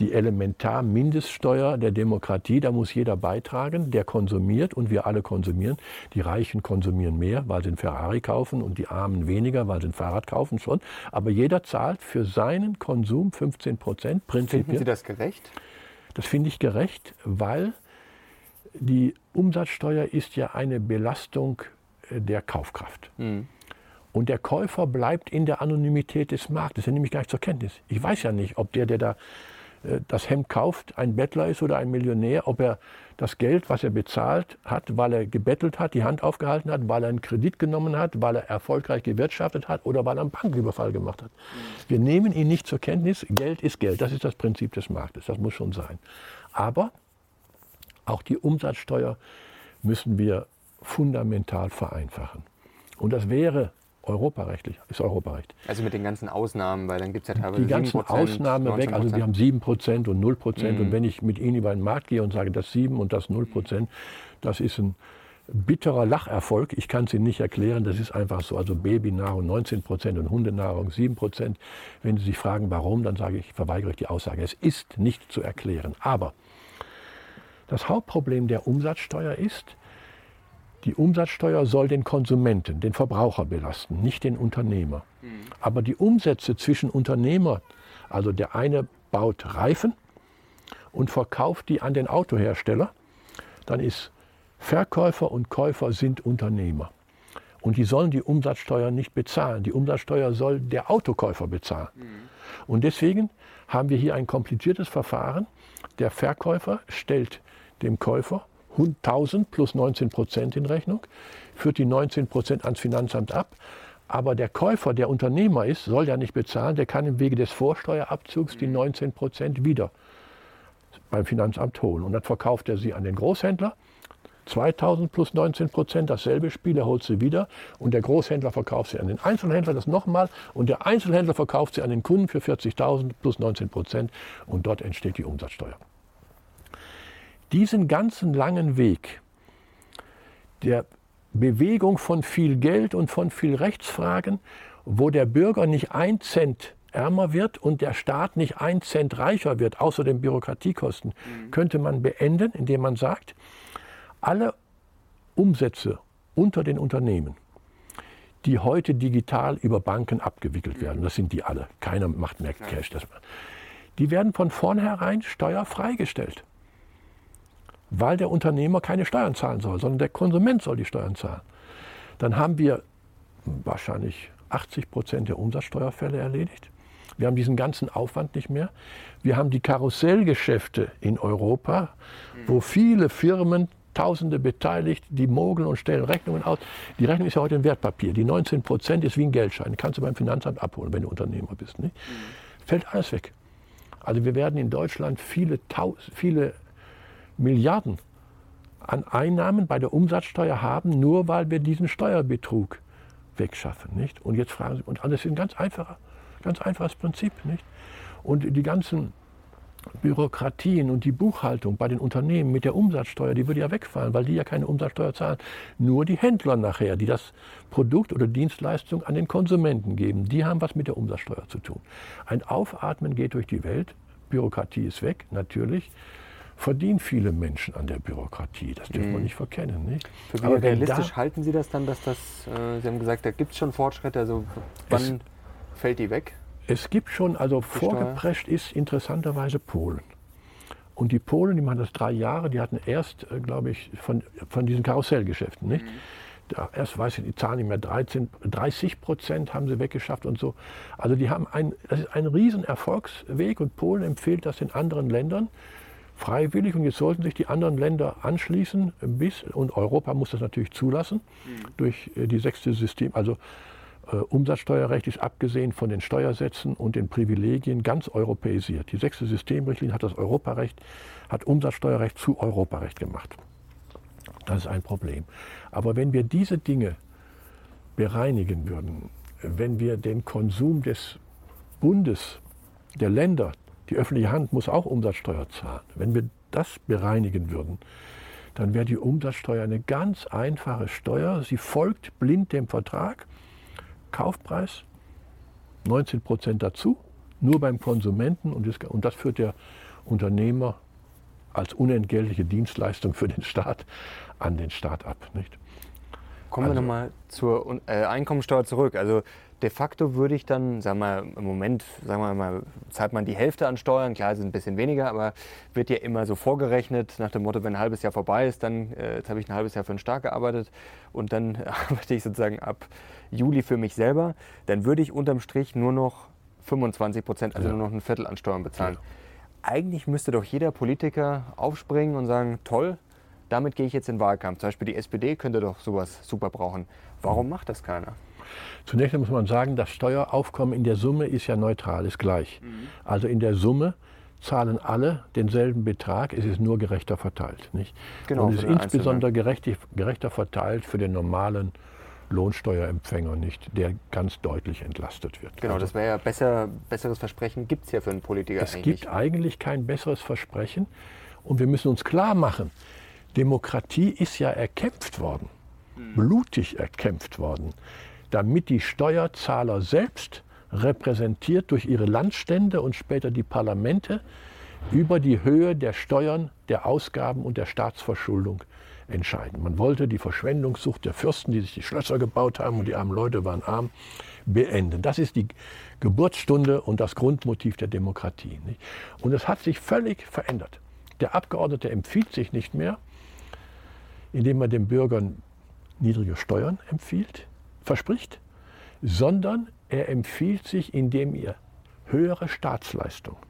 die Elementarmindeststeuer der Demokratie, da muss jeder beitragen, der konsumiert und wir alle konsumieren. Die Reichen konsumieren mehr, weil sie ein Ferrari kaufen und die Armen weniger, weil sie ein Fahrrad kaufen schon. Aber jeder zahlt für seinen Konsum 15 Prozent. Finden Sie das gerecht? Das finde ich gerecht, weil die Umsatzsteuer ist ja eine Belastung äh, der Kaufkraft. Mhm. Und der Käufer bleibt in der Anonymität des Marktes. Er nimmt mich gar nicht zur Kenntnis. Ich weiß ja nicht, ob der, der da äh, das Hemd kauft, ein Bettler ist oder ein Millionär, ob er das Geld, was er bezahlt hat, weil er gebettelt hat, die Hand aufgehalten hat, weil er einen Kredit genommen hat, weil er erfolgreich gewirtschaftet hat oder weil er einen Banküberfall gemacht hat. Wir nehmen ihn nicht zur Kenntnis. Geld ist Geld. Das ist das Prinzip des Marktes. Das muss schon sein. Aber auch die Umsatzsteuer müssen wir fundamental vereinfachen. Und das wäre Europarechtlich, ist Europarecht. Also mit den ganzen Ausnahmen, weil dann gibt es ja teilweise Die ganzen Ausnahmen weg, also wir haben 7% und 0%. Mhm. Und wenn ich mit Ihnen über den Markt gehe und sage, das 7 und das 0%, das ist ein bitterer Lacherfolg. Ich kann es Ihnen nicht erklären, das ist einfach so. Also Babynahrung 19 und Hundenahrung 7 Wenn Sie sich fragen, warum, dann sage ich, verweigere ich die Aussage. Es ist nicht zu erklären. Aber das Hauptproblem der Umsatzsteuer ist, die Umsatzsteuer soll den Konsumenten, den Verbraucher belasten, nicht den Unternehmer. Mhm. Aber die Umsätze zwischen Unternehmer, also der eine baut Reifen und verkauft die an den Autohersteller, dann ist Verkäufer und Käufer sind Unternehmer. Und die sollen die Umsatzsteuer nicht bezahlen. Die Umsatzsteuer soll der Autokäufer bezahlen. Mhm. Und deswegen haben wir hier ein kompliziertes Verfahren. Der Verkäufer stellt dem Käufer. 1000 plus 19 Prozent in Rechnung, führt die 19 Prozent ans Finanzamt ab. Aber der Käufer, der Unternehmer ist, soll ja nicht bezahlen, der kann im Wege des Vorsteuerabzugs die 19 Prozent wieder beim Finanzamt holen. Und dann verkauft er sie an den Großhändler. 2000 plus 19 Prozent, dasselbe Spiel, er holt sie wieder. Und der Großhändler verkauft sie an den Einzelhändler, das nochmal. Und der Einzelhändler verkauft sie an den Kunden für 40.000 plus 19 Prozent. Und dort entsteht die Umsatzsteuer diesen ganzen langen Weg der Bewegung von viel Geld und von viel Rechtsfragen, wo der Bürger nicht ein Cent ärmer wird und der Staat nicht ein Cent reicher wird, außer den Bürokratiekosten, mhm. könnte man beenden, indem man sagt, alle Umsätze unter den Unternehmen, die heute digital über Banken abgewickelt werden, mhm. das sind die alle, keiner macht mehr Cash, die werden von vornherein steuerfrei gestellt weil der Unternehmer keine Steuern zahlen soll, sondern der Konsument soll die Steuern zahlen. Dann haben wir wahrscheinlich 80 Prozent der Umsatzsteuerfälle erledigt. Wir haben diesen ganzen Aufwand nicht mehr. Wir haben die Karussellgeschäfte in Europa, wo viele Firmen, Tausende beteiligt, die mogeln und stellen Rechnungen aus. Die Rechnung ist ja heute ein Wertpapier. Die 19 Prozent ist wie ein Geldschein. Kannst du beim Finanzamt abholen, wenn du Unternehmer bist. Nicht? Mhm. Fällt alles weg. Also wir werden in Deutschland viele, viele Milliarden an Einnahmen bei der Umsatzsteuer haben, nur weil wir diesen Steuerbetrug wegschaffen. Nicht? Und jetzt fragen Sie, und das ist ein ganz einfacher Ganz einfaches Prinzip, nicht? Und die ganzen Bürokratien und die Buchhaltung bei den Unternehmen mit der Umsatzsteuer, die würde ja wegfallen, weil die ja keine Umsatzsteuer zahlen. Nur die Händler nachher, die das Produkt oder Dienstleistung an den Konsumenten geben, die haben was mit der Umsatzsteuer zu tun. Ein Aufatmen geht durch die Welt, Bürokratie ist weg, natürlich. Verdienen viele Menschen an der Bürokratie, das dürfen mhm. wir nicht verkennen. Nicht? Für wie Aber realistisch da, halten Sie das dann, dass das, äh, Sie haben gesagt, da gibt es schon Fortschritte, also wann fällt die weg? Es gibt schon, also die vorgeprescht Steuer? ist interessanterweise Polen. Und die Polen, die machen das drei Jahre, die hatten erst, äh, glaube ich, von, von diesen Karussellgeschäften, nicht? Mhm. Da, erst weiß ich die Zahlen nicht mehr, 13, 30 Prozent haben sie weggeschafft und so. Also die haben ein, das ist ein riesen Erfolgsweg und Polen empfiehlt das in anderen Ländern freiwillig und jetzt sollten sich die anderen Länder anschließen bis und Europa muss das natürlich zulassen mhm. durch äh, die sechste System, also äh, Umsatzsteuerrecht ist abgesehen von den Steuersätzen und den Privilegien ganz europäisiert. Die sechste Systemrichtlinie hat das Europarecht, hat Umsatzsteuerrecht zu Europarecht gemacht. Das ist ein Problem. Aber wenn wir diese Dinge bereinigen würden, wenn wir den Konsum des Bundes, der Länder, die öffentliche Hand muss auch Umsatzsteuer zahlen, wenn wir das bereinigen würden, dann wäre die Umsatzsteuer eine ganz einfache Steuer. Sie folgt blind dem Vertrag Kaufpreis, 19 Prozent dazu, nur beim Konsumenten und das, führt der Unternehmer als unentgeltliche Dienstleistung für den Staat an den Staat ab. Nicht? Kommen also, wir nochmal zur äh, Einkommensteuer zurück. Also de facto würde ich dann, sagen wir im Moment, sagen wir mal, zahlt man die Hälfte an Steuern, klar, es ist ein bisschen weniger, aber wird ja immer so vorgerechnet, nach dem Motto, wenn ein halbes Jahr vorbei ist, dann, äh, jetzt habe ich ein halbes Jahr für den Staat gearbeitet und dann arbeite ich sozusagen ab Juli für mich selber, dann würde ich unterm Strich nur noch 25 Prozent, also ja. nur noch ein Viertel an Steuern bezahlen. Ja. Eigentlich müsste doch jeder Politiker aufspringen und sagen, toll, damit gehe ich jetzt in den Wahlkampf. Zum Beispiel die SPD könnte doch sowas super brauchen. Warum macht das keiner? Zunächst muss man sagen, das Steueraufkommen in der Summe ist ja neutral, ist gleich. Mhm. Also in der Summe zahlen alle denselben Betrag, es ist nur gerechter verteilt. Nicht? Genau, Und es ist insbesondere gerechter, gerechter verteilt für den normalen Lohnsteuerempfänger nicht, der ganz deutlich entlastet wird. Genau, also, das wäre ja besser, besseres Versprechen gibt es ja für einen Politiker es eigentlich. Es gibt eigentlich kein besseres Versprechen und wir müssen uns klar machen, Demokratie ist ja erkämpft worden, hm. blutig erkämpft worden, damit die Steuerzahler selbst repräsentiert durch ihre Landstände und später die Parlamente über die Höhe der Steuern, der Ausgaben und der Staatsverschuldung entscheiden. Man wollte die Verschwendungssucht der Fürsten, die sich die Schlösser gebaut haben und die armen Leute waren arm, beenden. Das ist die Geburtsstunde und das Grundmotiv der Demokratie. Und es hat sich völlig verändert. Der Abgeordnete empfiehlt sich nicht mehr, indem er den Bürgern niedrige Steuern empfiehlt, verspricht, sondern er empfiehlt sich, indem er höhere Staatsleistungen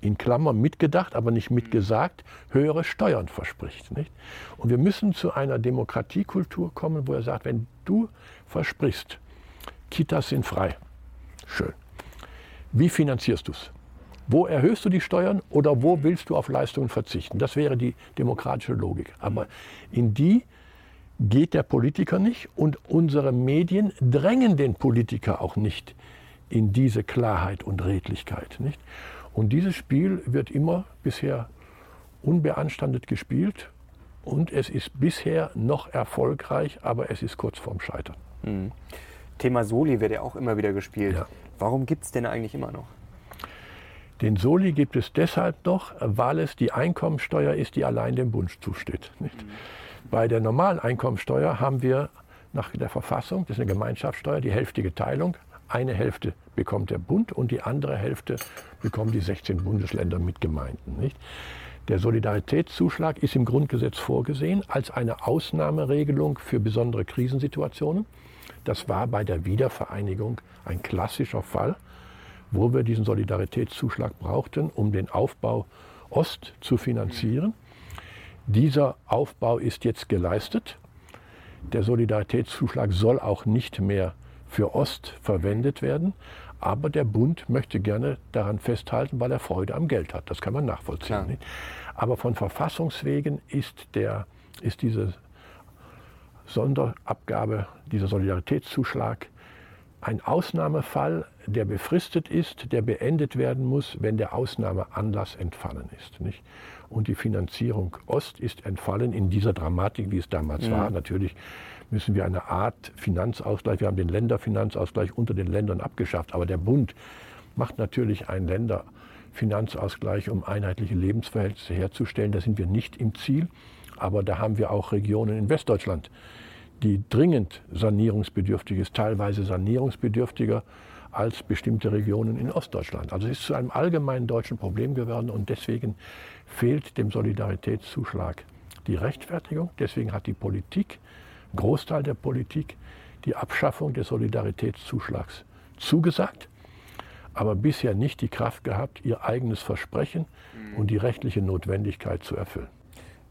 in Klammern mitgedacht, aber nicht mitgesagt, höhere Steuern verspricht. Nicht? Und wir müssen zu einer Demokratiekultur kommen, wo er sagt, wenn du versprichst, Kitas sind frei, schön. Wie finanzierst du es? Wo erhöhst du die Steuern oder wo willst du auf Leistungen verzichten? Das wäre die demokratische Logik. Aber in die geht der Politiker nicht und unsere Medien drängen den Politiker auch nicht in diese Klarheit und Redlichkeit. Nicht? Und dieses Spiel wird immer bisher unbeanstandet gespielt und es ist bisher noch erfolgreich, aber es ist kurz vorm Scheitern. Mhm. Thema Soli wird ja auch immer wieder gespielt. Ja. Warum gibt es den eigentlich immer noch? Den Soli gibt es deshalb noch, weil es die Einkommensteuer ist, die allein dem Bund zusteht. Mhm. Bei der normalen Einkommensteuer haben wir nach der Verfassung, das ist eine Gemeinschaftssteuer, die hälftige Teilung, eine Hälfte bekommt der Bund und die andere Hälfte bekommen die 16 Bundesländer mit Gemeinden. Nicht? Der Solidaritätszuschlag ist im Grundgesetz vorgesehen als eine Ausnahmeregelung für besondere Krisensituationen. Das war bei der Wiedervereinigung ein klassischer Fall, wo wir diesen Solidaritätszuschlag brauchten, um den Aufbau Ost zu finanzieren. Dieser Aufbau ist jetzt geleistet. Der Solidaritätszuschlag soll auch nicht mehr für Ost verwendet werden. Aber der Bund möchte gerne daran festhalten, weil er Freude am Geld hat. Das kann man nachvollziehen. Aber von Verfassungswegen ist, der, ist diese Sonderabgabe, dieser Solidaritätszuschlag ein Ausnahmefall, der befristet ist, der beendet werden muss, wenn der Ausnahmeanlass entfallen ist. Nicht? Und die Finanzierung Ost ist entfallen in dieser Dramatik, wie es damals ja. war. Natürlich müssen wir eine Art Finanzausgleich, wir haben den Länderfinanzausgleich unter den Ländern abgeschafft, aber der Bund macht natürlich einen Länderfinanzausgleich, um einheitliche Lebensverhältnisse herzustellen. Da sind wir nicht im Ziel, aber da haben wir auch Regionen in Westdeutschland, die dringend sanierungsbedürftig ist, teilweise sanierungsbedürftiger als bestimmte Regionen in Ostdeutschland. Also es ist zu einem allgemeinen deutschen Problem geworden und deswegen fehlt dem Solidaritätszuschlag die Rechtfertigung. Deswegen hat die Politik Großteil der Politik die Abschaffung des Solidaritätszuschlags zugesagt, aber bisher nicht die Kraft gehabt, ihr eigenes Versprechen mhm. und die rechtliche Notwendigkeit zu erfüllen.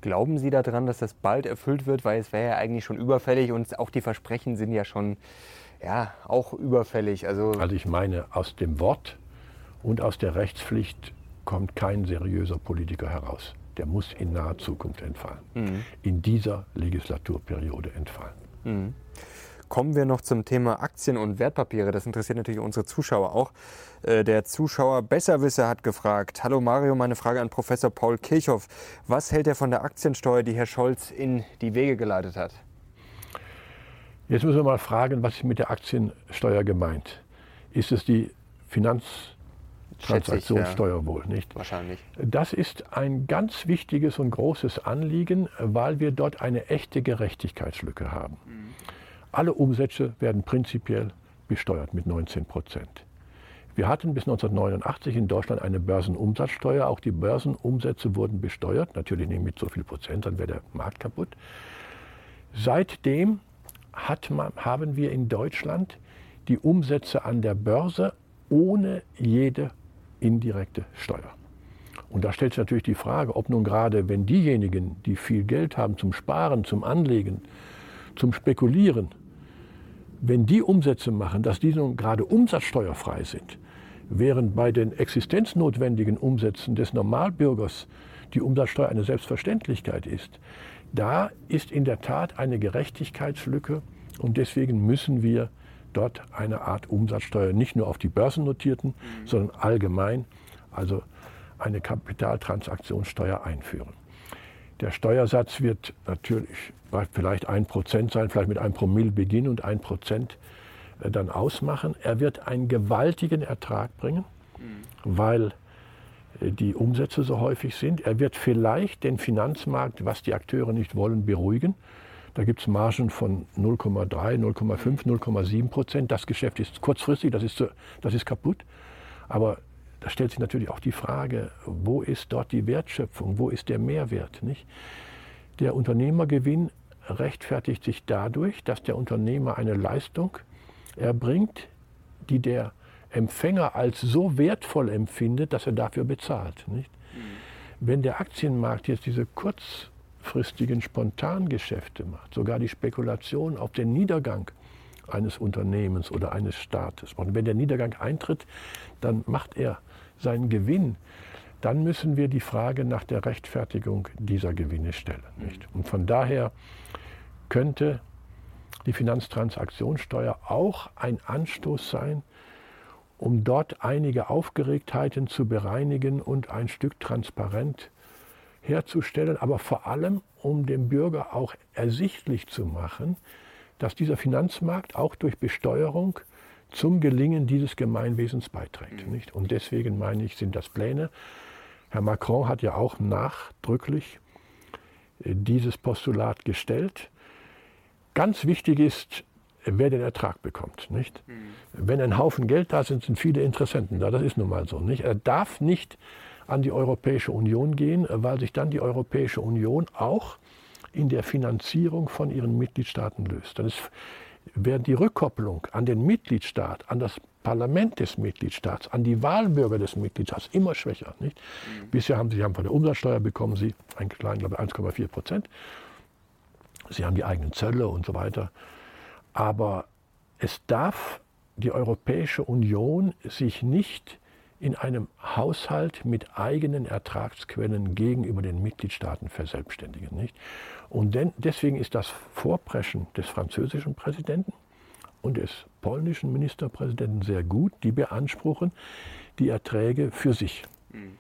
Glauben Sie daran, dass das bald erfüllt wird? Weil es wäre ja eigentlich schon überfällig und auch die Versprechen sind ja schon ja, auch überfällig. Also, also ich meine, aus dem Wort und aus der Rechtspflicht kommt kein seriöser Politiker heraus der muss in naher Zukunft entfallen. Mhm. In dieser Legislaturperiode entfallen. Mhm. Kommen wir noch zum Thema Aktien und Wertpapiere. Das interessiert natürlich unsere Zuschauer auch. Äh, der Zuschauer Besserwisser hat gefragt: Hallo Mario, meine Frage an Professor Paul Kirchhoff. Was hält er von der Aktiensteuer, die Herr Scholz in die Wege geleitet hat? Jetzt müssen wir mal fragen, was ist mit der Aktiensteuer gemeint? Ist es die Finanz Transaktionssteuer ja. wohl, nicht? Wahrscheinlich. Das ist ein ganz wichtiges und großes Anliegen, weil wir dort eine echte Gerechtigkeitslücke haben. Mhm. Alle Umsätze werden prinzipiell besteuert mit 19 Prozent. Wir hatten bis 1989 in Deutschland eine Börsenumsatzsteuer. Auch die Börsenumsätze wurden besteuert. Natürlich nicht mit so viel Prozent, dann wäre der Markt kaputt. Seitdem man, haben wir in Deutschland die Umsätze an der Börse ohne jede indirekte Steuer. Und da stellt sich natürlich die Frage, ob nun gerade, wenn diejenigen, die viel Geld haben zum Sparen, zum Anlegen, zum Spekulieren, wenn die Umsätze machen, dass die nun gerade umsatzsteuerfrei sind, während bei den existenznotwendigen Umsätzen des Normalbürgers die Umsatzsteuer eine Selbstverständlichkeit ist, da ist in der Tat eine Gerechtigkeitslücke und deswegen müssen wir dort eine Art Umsatzsteuer nicht nur auf die börsennotierten, mhm. sondern allgemein, also eine Kapitaltransaktionssteuer einführen. Der Steuersatz wird natürlich vielleicht ein Prozent sein, vielleicht mit einem Promille beginnen und ein Prozent äh, dann ausmachen. Er wird einen gewaltigen Ertrag bringen, mhm. weil äh, die Umsätze so häufig sind. Er wird vielleicht den Finanzmarkt, was die Akteure nicht wollen, beruhigen. Da gibt es Margen von 0,3, 0,5, 0,7 Prozent. Das Geschäft ist kurzfristig, das ist, das ist kaputt. Aber da stellt sich natürlich auch die Frage, wo ist dort die Wertschöpfung, wo ist der Mehrwert? Nicht? Der Unternehmergewinn rechtfertigt sich dadurch, dass der Unternehmer eine Leistung erbringt, die der Empfänger als so wertvoll empfindet, dass er dafür bezahlt. Nicht? Mhm. Wenn der Aktienmarkt jetzt diese kurz kurzfristigen Spontangeschäfte macht, sogar die Spekulation auf den Niedergang eines Unternehmens oder eines Staates. Und wenn der Niedergang eintritt, dann macht er seinen Gewinn. Dann müssen wir die Frage nach der Rechtfertigung dieser Gewinne stellen. Nicht? Und von daher könnte die Finanztransaktionssteuer auch ein Anstoß sein, um dort einige Aufgeregtheiten zu bereinigen und ein Stück transparent herzustellen, aber vor allem, um dem Bürger auch ersichtlich zu machen, dass dieser Finanzmarkt auch durch Besteuerung zum Gelingen dieses Gemeinwesens beiträgt. Mhm. Nicht? Und deswegen meine ich, sind das Pläne. Herr Macron hat ja auch nachdrücklich äh, dieses Postulat gestellt. Ganz wichtig ist, wer den Ertrag bekommt. Nicht? Mhm. Wenn ein Haufen Geld da sind, sind viele Interessenten da. Das ist nun mal so. Nicht? Er darf nicht an die Europäische Union gehen, weil sich dann die Europäische Union auch in der Finanzierung von ihren Mitgliedstaaten löst. Dann ist, während die Rückkopplung an den Mitgliedstaat, an das Parlament des Mitgliedstaats, an die Wahlbürger des Mitgliedstaats immer schwächer. Nicht? Mhm. Bisher haben sie haben von der Umsatzsteuer bekommen sie einen kleinen, glaube 1,4 Prozent. Sie haben die eigenen Zölle und so weiter. Aber es darf die Europäische Union sich nicht in einem Haushalt mit eigenen Ertragsquellen gegenüber den Mitgliedstaaten verselbstständigen. Nicht? Und denn, deswegen ist das Vorpreschen des französischen Präsidenten und des polnischen Ministerpräsidenten sehr gut. Die beanspruchen die Erträge für sich. Mhm.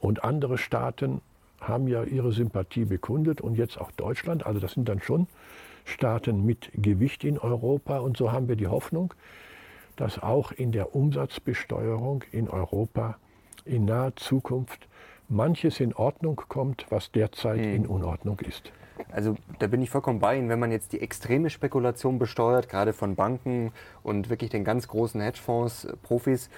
Und andere Staaten haben ja ihre Sympathie bekundet und jetzt auch Deutschland. Also das sind dann schon Staaten mit Gewicht in Europa. Und so haben wir die Hoffnung, dass auch in der Umsatzbesteuerung in Europa in naher Zukunft manches in Ordnung kommt, was derzeit mhm. in Unordnung ist. Also da bin ich vollkommen bei Ihnen, wenn man jetzt die extreme Spekulation besteuert, gerade von Banken und wirklich den ganz großen Hedgefonds, äh, Profis,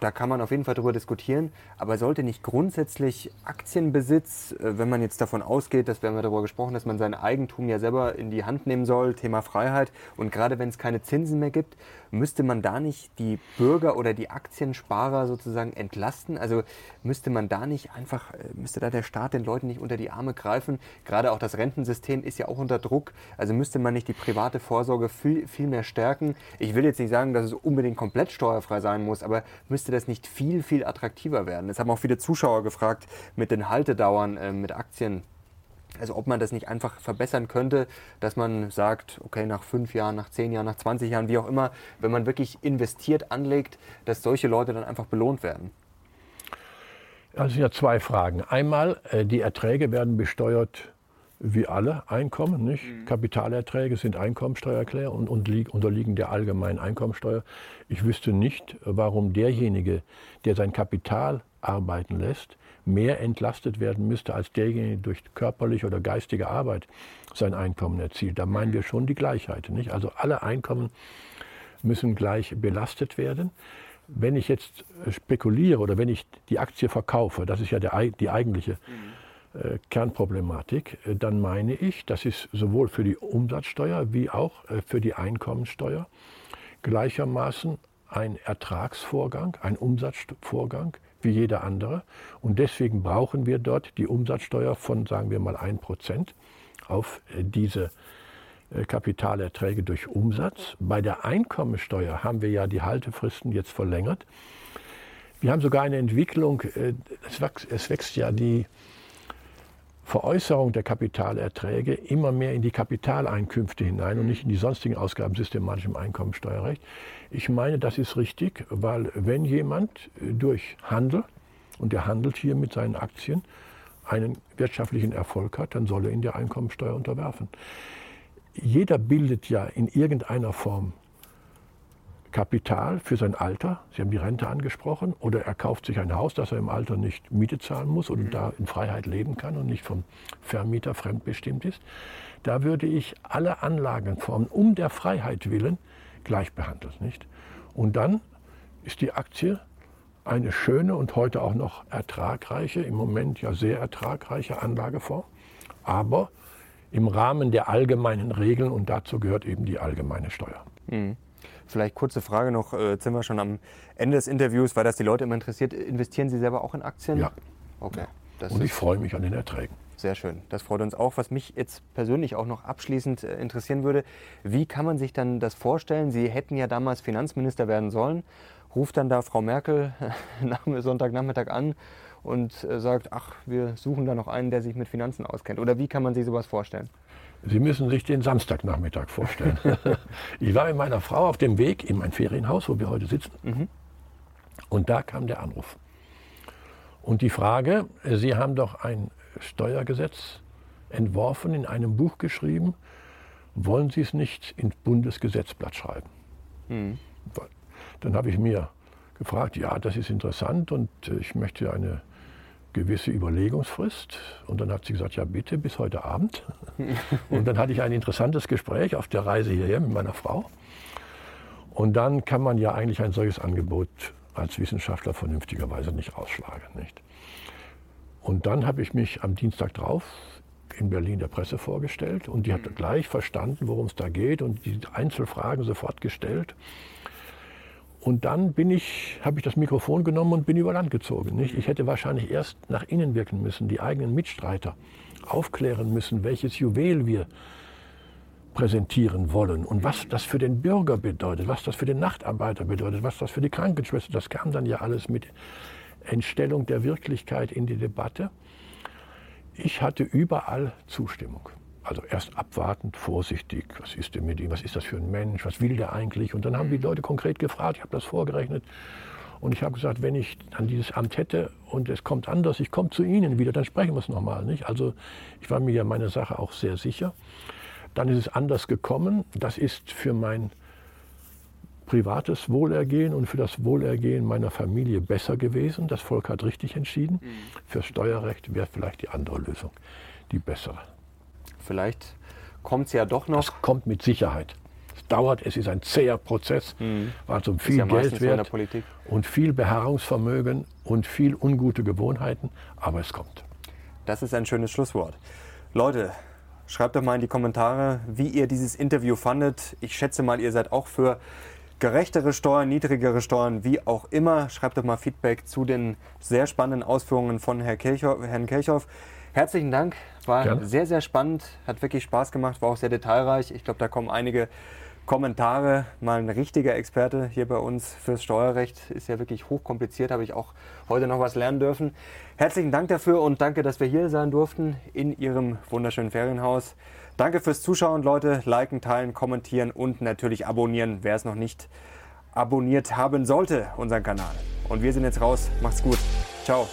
da kann man auf jeden Fall darüber diskutieren. Aber sollte nicht grundsätzlich Aktienbesitz, äh, wenn man jetzt davon ausgeht, dass wir haben darüber gesprochen, dass man sein Eigentum ja selber in die Hand nehmen soll, Thema Freiheit, und gerade wenn es keine Zinsen mehr gibt, müsste man da nicht die Bürger oder die Aktiensparer sozusagen entlasten? Also müsste man da nicht einfach, äh, müsste da der Staat den Leuten nicht unter die Arme greifen? Gerade auch das Rentensystem ist ja auch unter Druck. Also müsste man nicht die private Vorsorge viel, viel mehr stärken? Ich will jetzt nicht sagen, dass es unbedingt komplett steuerfrei sein muss, aber müsste das nicht viel, viel attraktiver werden? Es haben auch viele Zuschauer gefragt mit den Haltedauern äh, mit Aktien. Also ob man das nicht einfach verbessern könnte, dass man sagt, okay, nach fünf Jahren, nach zehn Jahren, nach 20 Jahren, wie auch immer, wenn man wirklich investiert, anlegt, dass solche Leute dann einfach belohnt werden. Also sind ja zwei Fragen. Einmal, äh, die Erträge werden besteuert wie alle Einkommen. Nicht? Mhm. Kapitalerträge sind Einkommensteuererklärung und unterliegen der allgemeinen Einkommensteuer. Ich wüsste nicht, warum derjenige, der sein Kapital arbeiten lässt, mehr entlastet werden müsste als derjenige, der durch körperliche oder geistige Arbeit sein Einkommen erzielt. Da meinen wir schon die Gleichheit. Nicht? Also alle Einkommen müssen gleich belastet werden. Wenn ich jetzt spekuliere oder wenn ich die Aktie verkaufe, das ist ja der, die eigentliche äh, Kernproblematik, äh, dann meine ich, das ist sowohl für die Umsatzsteuer wie auch äh, für die Einkommensteuer gleichermaßen ein Ertragsvorgang, ein Umsatzvorgang, wie jeder andere. Und deswegen brauchen wir dort die Umsatzsteuer von, sagen wir mal, 1% auf äh, diese äh, Kapitalerträge durch Umsatz. Bei der Einkommensteuer haben wir ja die Haltefristen jetzt verlängert. Wir haben sogar eine Entwicklung, äh, es wächst, es wächst ja die Veräußerung der Kapitalerträge immer mehr in die Kapitaleinkünfte hinein und nicht in die sonstigen Ausgaben systematisch im Einkommensteuerrecht. Ich meine, das ist richtig, weil wenn jemand durch Handel, und er handelt hier mit seinen Aktien, einen wirtschaftlichen Erfolg hat, dann soll er ihn der Einkommensteuer unterwerfen. Jeder bildet ja in irgendeiner Form Kapital für sein Alter. Sie haben die Rente angesprochen. Oder er kauft sich ein Haus, dass er im Alter nicht Miete zahlen muss und mhm. da in Freiheit leben kann und nicht vom Vermieter fremdbestimmt ist. Da würde ich alle Anlagenformen um der Freiheit willen gleich behandeln. Nicht? Und dann ist die Aktie eine schöne und heute auch noch ertragreiche, im Moment ja sehr ertragreiche Anlageform, aber im Rahmen der allgemeinen Regeln und dazu gehört eben die allgemeine Steuer. Mhm. Vielleicht kurze Frage noch, äh, jetzt sind wir schon am Ende des Interviews, weil das die Leute immer interessiert. Investieren Sie selber auch in Aktien? Ja. Okay. Und ich freue mich an den Erträgen. Sehr schön. Das freut uns auch. Was mich jetzt persönlich auch noch abschließend äh, interessieren würde, wie kann man sich dann das vorstellen? Sie hätten ja damals Finanzminister werden sollen. Ruft dann da Frau Merkel nach Sonntagnachmittag an und äh, sagt, ach, wir suchen da noch einen, der sich mit Finanzen auskennt. Oder wie kann man sich sowas vorstellen? Sie müssen sich den Samstagnachmittag vorstellen. ich war mit meiner Frau auf dem Weg in mein Ferienhaus, wo wir heute sitzen. Mhm. Und da kam der Anruf. Und die Frage, Sie haben doch ein Steuergesetz entworfen, in einem Buch geschrieben, wollen Sie es nicht ins Bundesgesetzblatt schreiben? Mhm. Dann habe ich mir gefragt, ja, das ist interessant und ich möchte eine gewisse Überlegungsfrist. Und dann hat sie gesagt, ja bitte, bis heute Abend. Und dann hatte ich ein interessantes Gespräch auf der Reise hierher mit meiner Frau. Und dann kann man ja eigentlich ein solches Angebot als Wissenschaftler vernünftigerweise nicht rausschlage. Nicht? Und dann habe ich mich am Dienstag drauf in Berlin der Presse vorgestellt und die hat mhm. gleich verstanden, worum es da geht und die Einzelfragen sofort gestellt. Und dann bin ich, habe ich das Mikrofon genommen und bin über Land gezogen. Nicht? Ich hätte wahrscheinlich erst nach innen wirken müssen, die eigenen Mitstreiter aufklären müssen, welches Juwel wir präsentieren wollen und was das für den Bürger bedeutet, was das für den Nachtarbeiter bedeutet, was das für die Krankenschwester. Das kam dann ja alles mit Entstellung der Wirklichkeit in die Debatte. Ich hatte überall Zustimmung. Also erst abwartend, vorsichtig, was ist denn mit ihm, was ist das für ein Mensch, was will der eigentlich? Und dann haben die mhm. Leute konkret gefragt, ich habe das vorgerechnet. Und ich habe gesagt, wenn ich dann dieses Amt hätte und es kommt anders, ich komme zu Ihnen wieder, dann sprechen wir es nochmal. Nicht? Also ich war mir ja meiner Sache auch sehr sicher. Dann ist es anders gekommen. Das ist für mein privates Wohlergehen und für das Wohlergehen meiner Familie besser gewesen. Das Volk hat richtig entschieden. Mhm. Für Steuerrecht wäre vielleicht die andere Lösung die bessere. Vielleicht kommt es ja doch noch. Es kommt mit Sicherheit. Es dauert, es ist ein zäher Prozess, mhm. weil es um viel ja Geld wert und viel Beharrungsvermögen und viel ungute Gewohnheiten, aber es kommt. Das ist ein schönes Schlusswort. Leute, schreibt doch mal in die Kommentare, wie ihr dieses Interview fandet. Ich schätze mal, ihr seid auch für gerechtere Steuern, niedrigere Steuern, wie auch immer. Schreibt doch mal Feedback zu den sehr spannenden Ausführungen von Herrn Kirchhoff. Herrn Kirchhoff. Herzlichen Dank, war Gerne. sehr, sehr spannend, hat wirklich Spaß gemacht, war auch sehr detailreich. Ich glaube, da kommen einige Kommentare. Mal ein richtiger Experte hier bei uns fürs Steuerrecht ist ja wirklich hochkompliziert, habe ich auch heute noch was lernen dürfen. Herzlichen Dank dafür und danke, dass wir hier sein durften in Ihrem wunderschönen Ferienhaus. Danke fürs Zuschauen, Leute. Liken, teilen, kommentieren und natürlich abonnieren, wer es noch nicht abonniert haben sollte, unseren Kanal. Und wir sind jetzt raus. Macht's gut. Ciao.